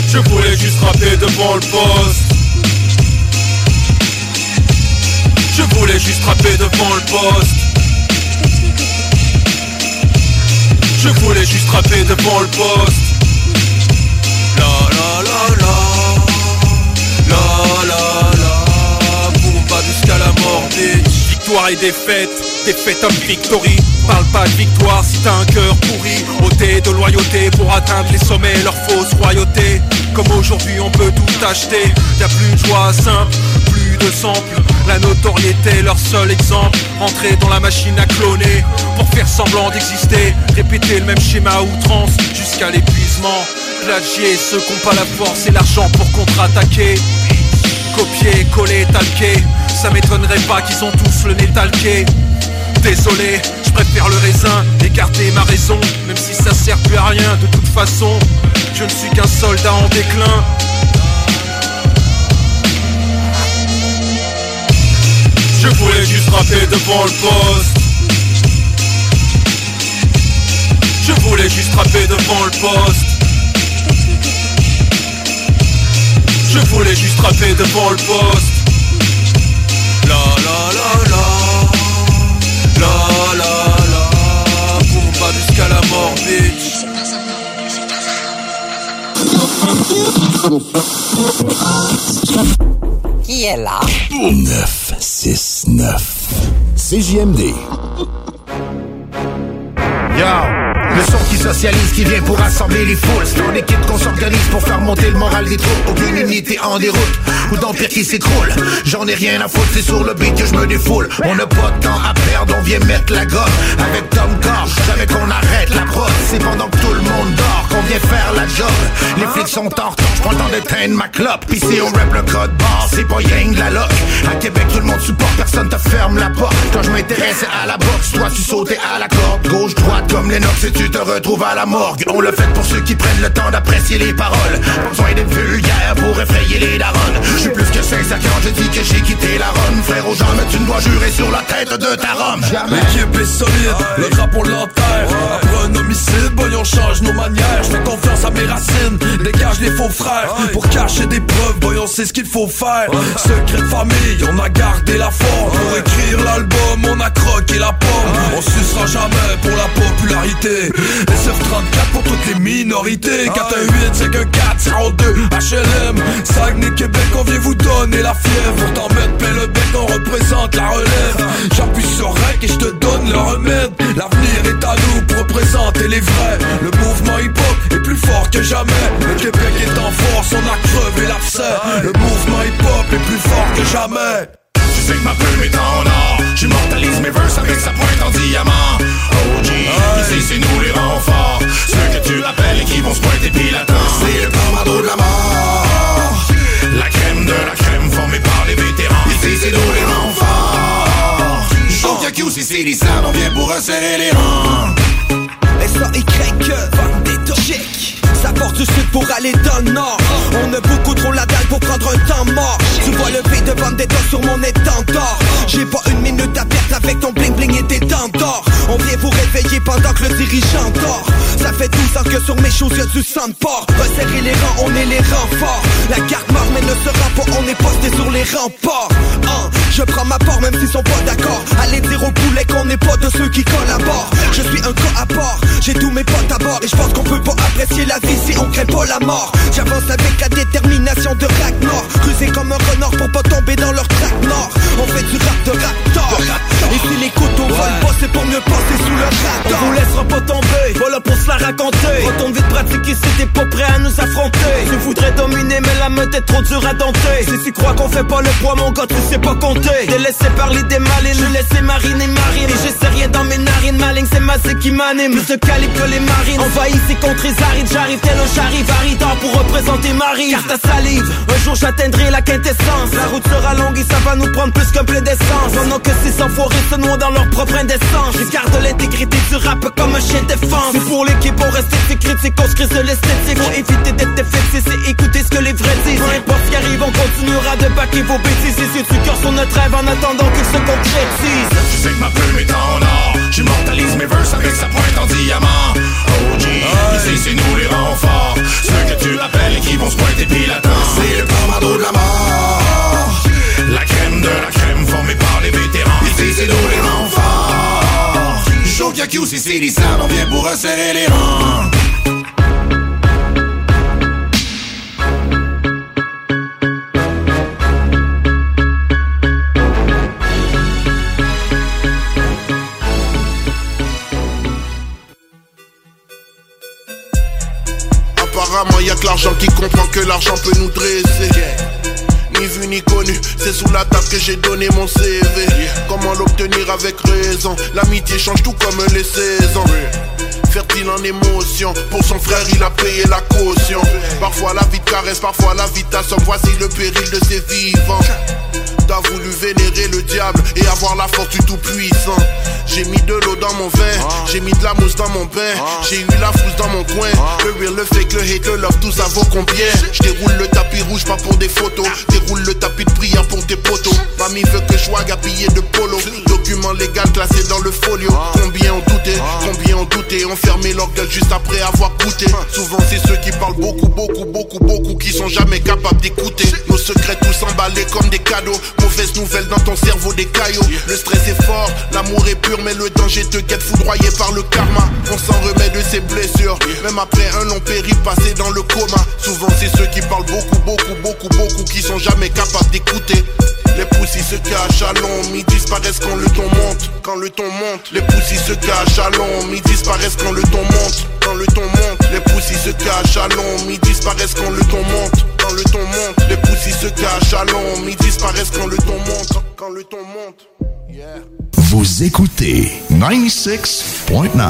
Je voulais juste rapper devant le poste. Je voulais juste rapper devant le poste Je voulais juste rapper devant le poste Victoire et défaite Défaite of victory, parle pas de victoire si t'as un cœur pourri. Ôté de loyauté pour atteindre les sommets, leur fausse royauté. Comme aujourd'hui on peut tout acheter, y a plus de joie simple, plus de sample. La notoriété, leur seul exemple. Entrer dans la machine à cloner. Pour faire semblant d'exister. Répéter le même schéma outrance jusqu'à l'épuisement. Plagier ceux qui ont pas la force et l'argent pour contre-attaquer. Copier, coller, talquer Ça m'étonnerait pas qu'ils ont tous le nez Désolé, je préfère le raisin et garder ma raison Même si ça sert plus à rien de toute façon Je ne suis qu'un soldat en déclin. Je voulais juste rapper devant le poste. Je voulais juste rapper devant le poste. Je voulais juste rapper devant le poste mort bitch Qui est là? 969 CJMD. Yo, le son qui socialise, qui vient pour rassembler les foules. C'est en équipe qu'on s'organise pour faire monter le moral des troupes. Aucune unité en déroute, ou d'empire qui s'écroule. J'en ai rien à foutre, c'est sur le beat que je me défoule. On n'a pas de temps à perdre, on vient mettre la gomme. Avec Tom Core, jamais qu'on arrête la prod. C'est pendant que tout le monde dort qu'on vient faire la job. Les flics sont en retard, j'prends le temps d'éteindre ma clope. Si on rap le code barre, c'est pas rien de la loc. À Québec, tout le monde supporte, personne te ferme la porte. Quand je m'intéresse à la boxe, toi tu sautais à la corde. Gauche, droite, comme Lennox et tu te retrouves à la morgue. On le fait pour ceux qui prennent le temps d'apprécier les paroles. Pas besoin d'être vulgaire pour effrayer les darons. Je suis plus que sincère quand je dis que j'ai quitté la Rome. Frère aux gens, mais tu ne dois jurer sur la tête de ta Rome. Jamais. L'équipe est solide, le rap on l'enterre Après un homicide, boy on change nos manières Je fais confiance faux frères Pour cacher des preuves, boy on sait ce qu'il faut faire. Secret de famille, on a gardé la forme. Pour écrire l'album, on a croqué la pomme. On sucera jamais pour la popularité. SF34 pour toutes les minorités. 418, c'est que 402 HLM Saguenay, Québec, on vient vous donner la fièvre. Pour t'en mettre plein le bec, on représente la relève. J'appuie sur rec et je te donne le remède. L'avenir est à nous représenter les vrais. Le mouvement hip-hop est plus fort que jamais. Le Québec est en force, on a crevé l'abcès. Le mouvement hip-hop est plus fort que jamais. Tu sais que ma plume est en or. J'immortalise mes verses avec sa pointe en diamant. OG, ici c'est nous les renforts. Ceux que tu rappelles et qui vont se pointer l'attendre C'est le commando de la mort. La crème de la crème si c'est les on vient pour resserrer les rangs. S-A-Y, Vendetta porte du sud pour aller le nord. On a beaucoup trop la dalle pour prendre un temps mort. Tu vois le V de Vendetta sur mon étendard. J'ai pas une minute à perdre avec ton bling bling et tes dents d'or. On vient vous réveiller pendant que le dirigeant dort. Ça fait 12 ans que sur mes choses du de porc. Resserrer les rangs, on est les renforts La garde mort mais ne sera pas, on est posté sur les remparts. Hein, Je prends ma part même s'ils sont pas d'accord. Allez dire au poulet qu'on n'est pas de ceux qui collaborent Je suis un cas à part, j'ai tous mes potes à bord Et je pense qu'on peut pas apprécier la vie si on craint pas la mort. J'avance avec la détermination de Ragnar. Cruiser comme un renard pour pas tomber dans leur track nord. On fait du rap de raptor. Et si les couteaux volent pas c'est pour mieux passer sous le radar. On vous laissera pas tomber, voilà pour se la raconter. Retourne vite pratiquer si t'es pas prêt à nous affronter. Tu voudrais dominer mais la meute est trop dure à dompter. Si tu crois qu'on fait pas le poids mon gars tu sais pas compter. Délaissé par l'idée malines, je laissé mariner marine Et je sais rien dans mes narines, maligne c'est massé qui m'anime Plus de calibre que les marines, envahissez contre les arides. J'arrive tel un charive aridant pour représenter Marie. Car ta salive, un jour j'atteindrai la quintessence. La route sera longue et ça va nous prendre plus qu'un plein d'essence. Pendant que ces enfoirés se noient dans leur propre indécence. Je garde l'intégrité du rap comme un chien défense. C'est pour l'équipe, on reste critique, on se crise de l'esthétique. Faut éviter d'être défaitiste et écouter ce que les vrais disent. Peu importe ce qui arrive, on continuera de baquer vos bêtises. Et si tu cœur sur notre rêve en attendant qu'il se concrétise. Tu sais que ma plume est en or. J'immortalise mes verses avec sa pointe en diamant. OG, ici c'est nous les renforts. Ceux que tu rappelles et qui vont se pointer pis l'attendre C'est le commando de la mort. La crème de la crème formée par les vétérans. Ici c'est nous les renforts. Q, si c'est les salles, on vient pour resserrer les rangs Apparemment, y a que l'argent qui comprend que l'argent peut nous dresser. Ni vu ni connu, c'est sous la table que j'ai donné mon CV. Comment l'obtenir avec raison? L'amitié change tout comme les saisons. Fertile en émotion, pour son frère il a payé la caution. Parfois la vie te caresse, parfois la vie t'assomme. Voici le péril de ses vivants. T'as voulu vénérer le diable et avoir la force du tout-puissant. J'ai mis de l'eau dans mon vin, j'ai mis de la mousse dans mon bain, j'ai eu la frousse dans mon coin. Le real, le fake, le hate, le love, tout ça vaut combien? Je déroule le tapis rouge, pas pour des photos. Déroule le tapis de prière pour tes poteaux. Mamie veut que je sois habillé de polo. Document légal classé dans le folio. Combien ont douté, ont fermé leur gueule juste après avoir goûté. Souvent c'est ceux qui parlent beaucoup, beaucoup, beaucoup, beaucoup qui sont jamais capables d'écouter. Nos secrets tous emballés comme des cadeaux. Mauvaise nouvelle dans ton cerveau des caillots. Le stress est fort, l'amour est pur, mais le danger te guette foudroyé par le karma. On s'en remet de ses blessures, même après un long périple passé dans le coma. Souvent c'est ceux qui parlent beaucoup, beaucoup, beaucoup, beaucoup qui sont jamais capables d'écouter. Les poussis se cachent à l'ombre, ils disparaissent quand le ton monte. Quand le ton monte, les poussis se cachent à l'ombre, ils disparaissent quand le ton monte. Quand le ton monte, les poussis se cachent à l'ombre, ils disparaissent quand le ton monte. Quand le ton monte, les poussis se cachent à l'ombre, ils disparaissent quand le ton monte. Quand le ton monte. Vous écoutez 96.9,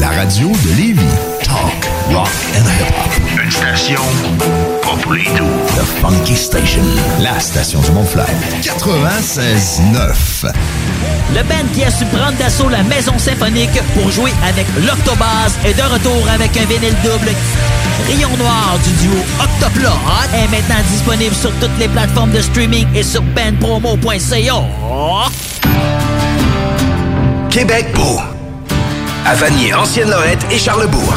la radio de Lévis. Talk, rock and hip-hop. Une station pas pour les doux. The Funky Station, la station du Mont-Flair. 96.9. Le band qui a su prendre d'assaut la maison symphonique pour jouer avec l'Octobase est de retour avec un vinyle double. Rayon Noir du duo Octoplot est maintenant disponible sur toutes les plateformes de streaming et sur bandpromo.ca. Québec beau. À Vanier, Ancienne-Lorette et Charlebourg.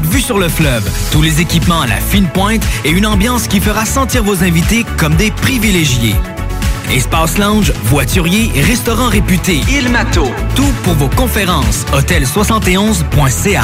vue sur le fleuve, tous les équipements à la fine pointe et une ambiance qui fera sentir vos invités comme des privilégiés. Espace lounge, voiturier, restaurant réputé, Il Mato. Tout pour vos conférences. Hôtel71.ca.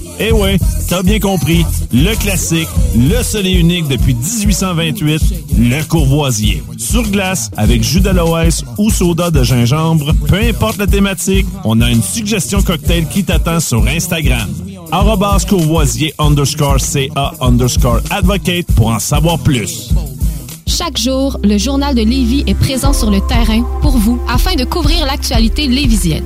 Eh ouais, t'as bien compris, le classique, le seul et unique depuis 1828, le courvoisier. Sur glace, avec jus d'aloès ou soda de gingembre, peu importe la thématique, on a une suggestion cocktail qui t'attend sur Instagram. Arrobas courvoisier underscore CA underscore advocate pour en savoir plus. Chaque jour, le journal de Lévis est présent sur le terrain pour vous afin de couvrir l'actualité lévisienne.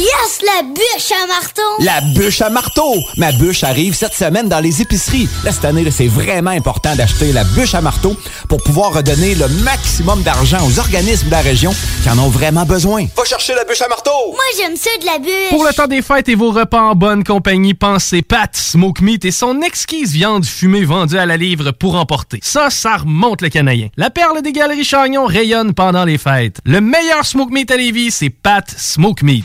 Yes, la bûche à marteau! La bûche à marteau! Ma bûche arrive cette semaine dans les épiceries. Là, cette année, c'est vraiment important d'acheter la bûche à marteau pour pouvoir redonner le maximum d'argent aux organismes de la région qui en ont vraiment besoin. Va chercher la bûche à marteau! Moi, j'aime ça de la bûche! Pour le temps des fêtes et vos repas en bonne compagnie, pensez Pat Smoke Meat et son exquise viande fumée vendue à la livre pour emporter. Ça, ça remonte le canadien. La perle des galeries Chagnon rayonne pendant les fêtes. Le meilleur Smoke Meat à Lévis, c'est Pat Smoke Meat.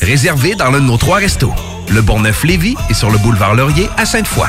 Réservé dans l'un de nos trois restos. Le Bourgneuf-Lévis et sur le boulevard Laurier à Sainte-Foy.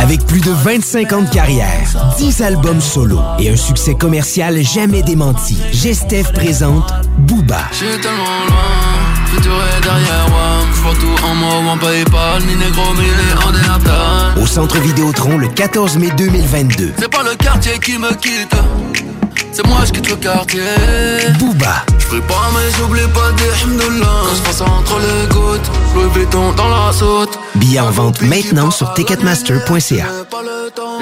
Avec plus de 25 ans de carrière, 10 albums solo et un succès commercial jamais démenti, Gestev présente Booba. J'suis tellement loin, futur est derrière moi. J'vois tout en moi, en Paypal, ni négro, ni en dénatal. Au Centre Vidéotron le 14 mai 2022. C'est pas le quartier qui me quitte, c'est moi je quitte le quartier. Booba. Pas mais j'oublie pas des. Quand j'passe entre les gouttes, Louis Vuitton dans la saute. Billets en vente maintenant sur ticketmaster.ca.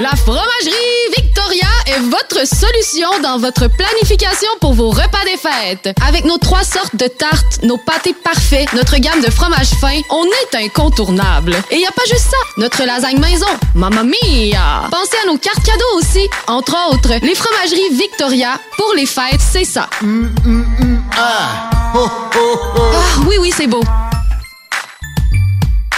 La fromagerie Victoria est votre solution dans votre planification pour vos repas des fêtes. Avec nos trois sortes de tartes, nos pâtés parfaits, notre gamme de fromages fins, on est incontournable. Et y a pas juste ça, notre lasagne maison, mamma mia! Pensez à nos cartes cadeaux aussi. Entre autres, les fromageries Victoria, pour les fêtes, c'est ça. Ah! Ah, oui, oui, c'est beau.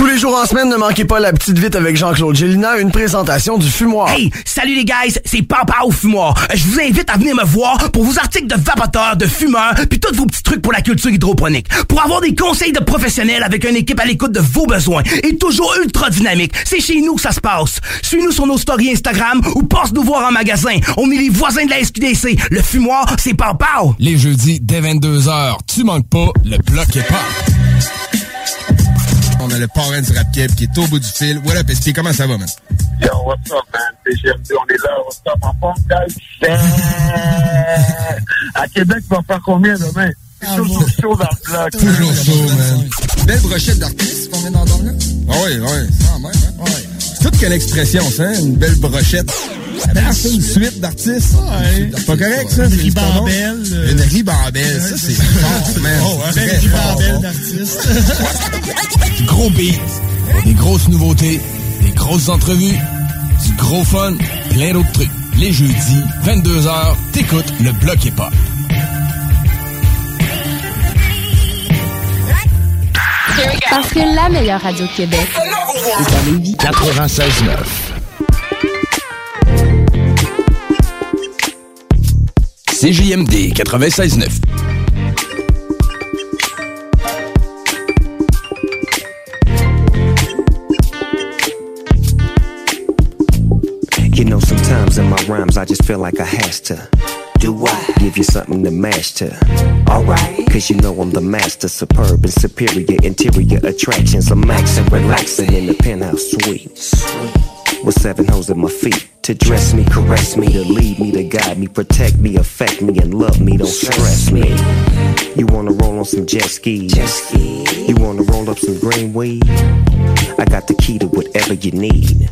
Tous les jours en semaine, ne manquez pas la petite vite avec Jean-Claude Gélina, une présentation du fumoir. Hey, salut les guys, c'est Papa au fumoir. Je vous invite à venir me voir pour vos articles de vapoteurs, de fumeurs, puis tous vos petits trucs pour la culture hydroponique. Pour avoir des conseils de professionnels avec une équipe à l'écoute de vos besoins et toujours ultra dynamique. C'est chez nous que ça se passe. Suis-nous sur nos stories Instagram ou passe nous voir en magasin. On est les voisins de la SQDC. Le fumoir, c'est Papa. Les jeudis dès 22h, tu manques pas, le bloc est pas. On a le parrain du rap Keb qui est au bout du fil. What up, SP? Comment ça va, man? Yo, what's up, man? CGMD, on est là. What's up, en forme, guys? à Québec, tu vas faire combien demain? C'est toujours chaud dans le bloc. Toujours chaud, man. Belle brochette d'artistes qu'on vient d'entendre là? Ah oui, oui. Ça, même, hein? Ouais. Toute quelle expression, ça, hein? Une belle brochette. C'est une suite d'artistes. Ouais. C'est pas correct, ça? Une ribambelle. Une ribambelle, ça, c'est fort, man. Oh, C'est ouais, une ribambelle d'artistes. Gros beat, des grosses nouveautés, des grosses entrevues, du gros fun, plein d'autres trucs. Les jeudis, 22h, t'écoutes le bloc hip-hop. Parce que la meilleure radio de Québec C'est à Lévis. 96.9. CJMD 96.9. You know, sometimes in my rhymes, I just feel like I has to. Do I? Give you something to mash to. Alright. Cause you know I'm the master, superb and superior interior attractions. I'm maxing, relaxing in the penthouse suite. With seven hoes at my feet. To dress me, caress me, to lead me, to guide me, protect me, affect me, and love me, don't stress me. You wanna roll on some jet skis? You wanna roll up some green weed? I got the key to whatever you need.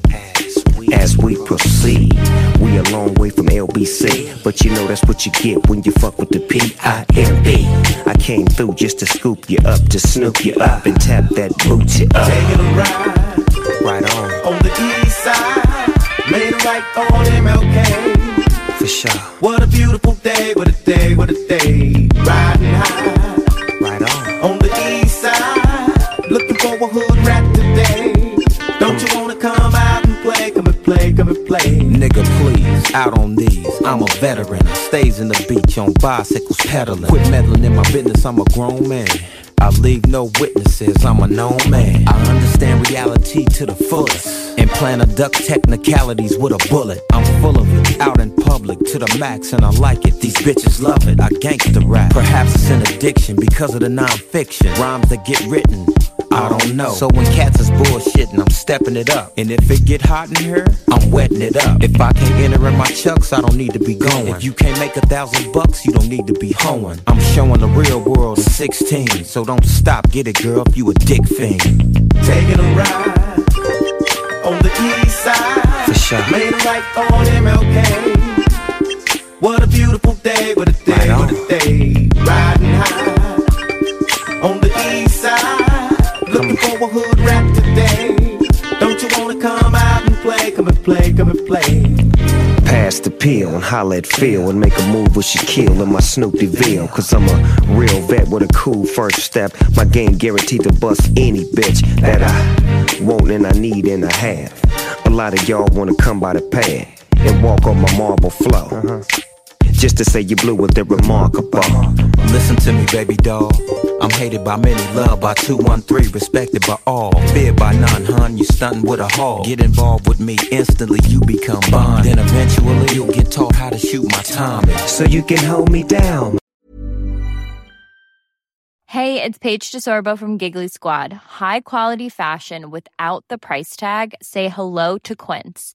As we proceed, we a long way from LBC, but you know that's what you get when you fuck with the P-I-M-P. I came through just to scoop you up, to snoop you up and tap that booty up. Taking a ride Right on, on the east side. Made a right on MLK. for sure. What a beautiful day, what a day, what a day. Riding high Right on. on the east side. Looking for a hood And play. Nigga, please, out on these. I'm a veteran. Stays in the beach on bicycles pedaling. Quit meddling in my business, I'm a grown man. I leave no witnesses, I'm a known man. I understand reality to the fullest. And plan a duck technicalities with a bullet. I'm full of it. Out in public to the max, and I like it. These bitches love it. I gangsta rap. Perhaps it's an addiction because of the non-fiction rhymes that get written. I don't know. So when cats is bullshitting, I'm stepping it up. And if it get hot in here, I'm wetting it up. If I can't enter in my chucks, I don't need to be going. If you can't make a thousand bucks, you don't need to be hoeing. I'm showing the real world in 16. So don't stop, get it, girl, if you a dick fiend. Taking a ride on the east side. For sure. Made a right on MLK. What a beautiful day, what a day, what a day. Riding high on the east side. Looking for a hood rap today. Don't you wanna come out and play? Come and play, come and play. Pass the pill and holla at Phil and make a move with Shaquille in my Snoopy Ville. Cause I'm a real vet with a cool first step. My game guaranteed to bust any bitch that I want and I need and I have. A lot of y'all wanna come by the pad and walk on my marble flow. Uh-huh. Just to say you blew with the remarkable. Listen to me, baby doll. I'm hated by many, loved by 213, respected by all. Feared by none, hun, you stunting with a hog. Get involved with me, instantly you become bond. Then eventually you'll get taught how to shoot my timing. So you can hold me down. Hey, it's Paige DeSorbo from Giggly Squad. High quality fashion without the price tag. Say hello to Quince.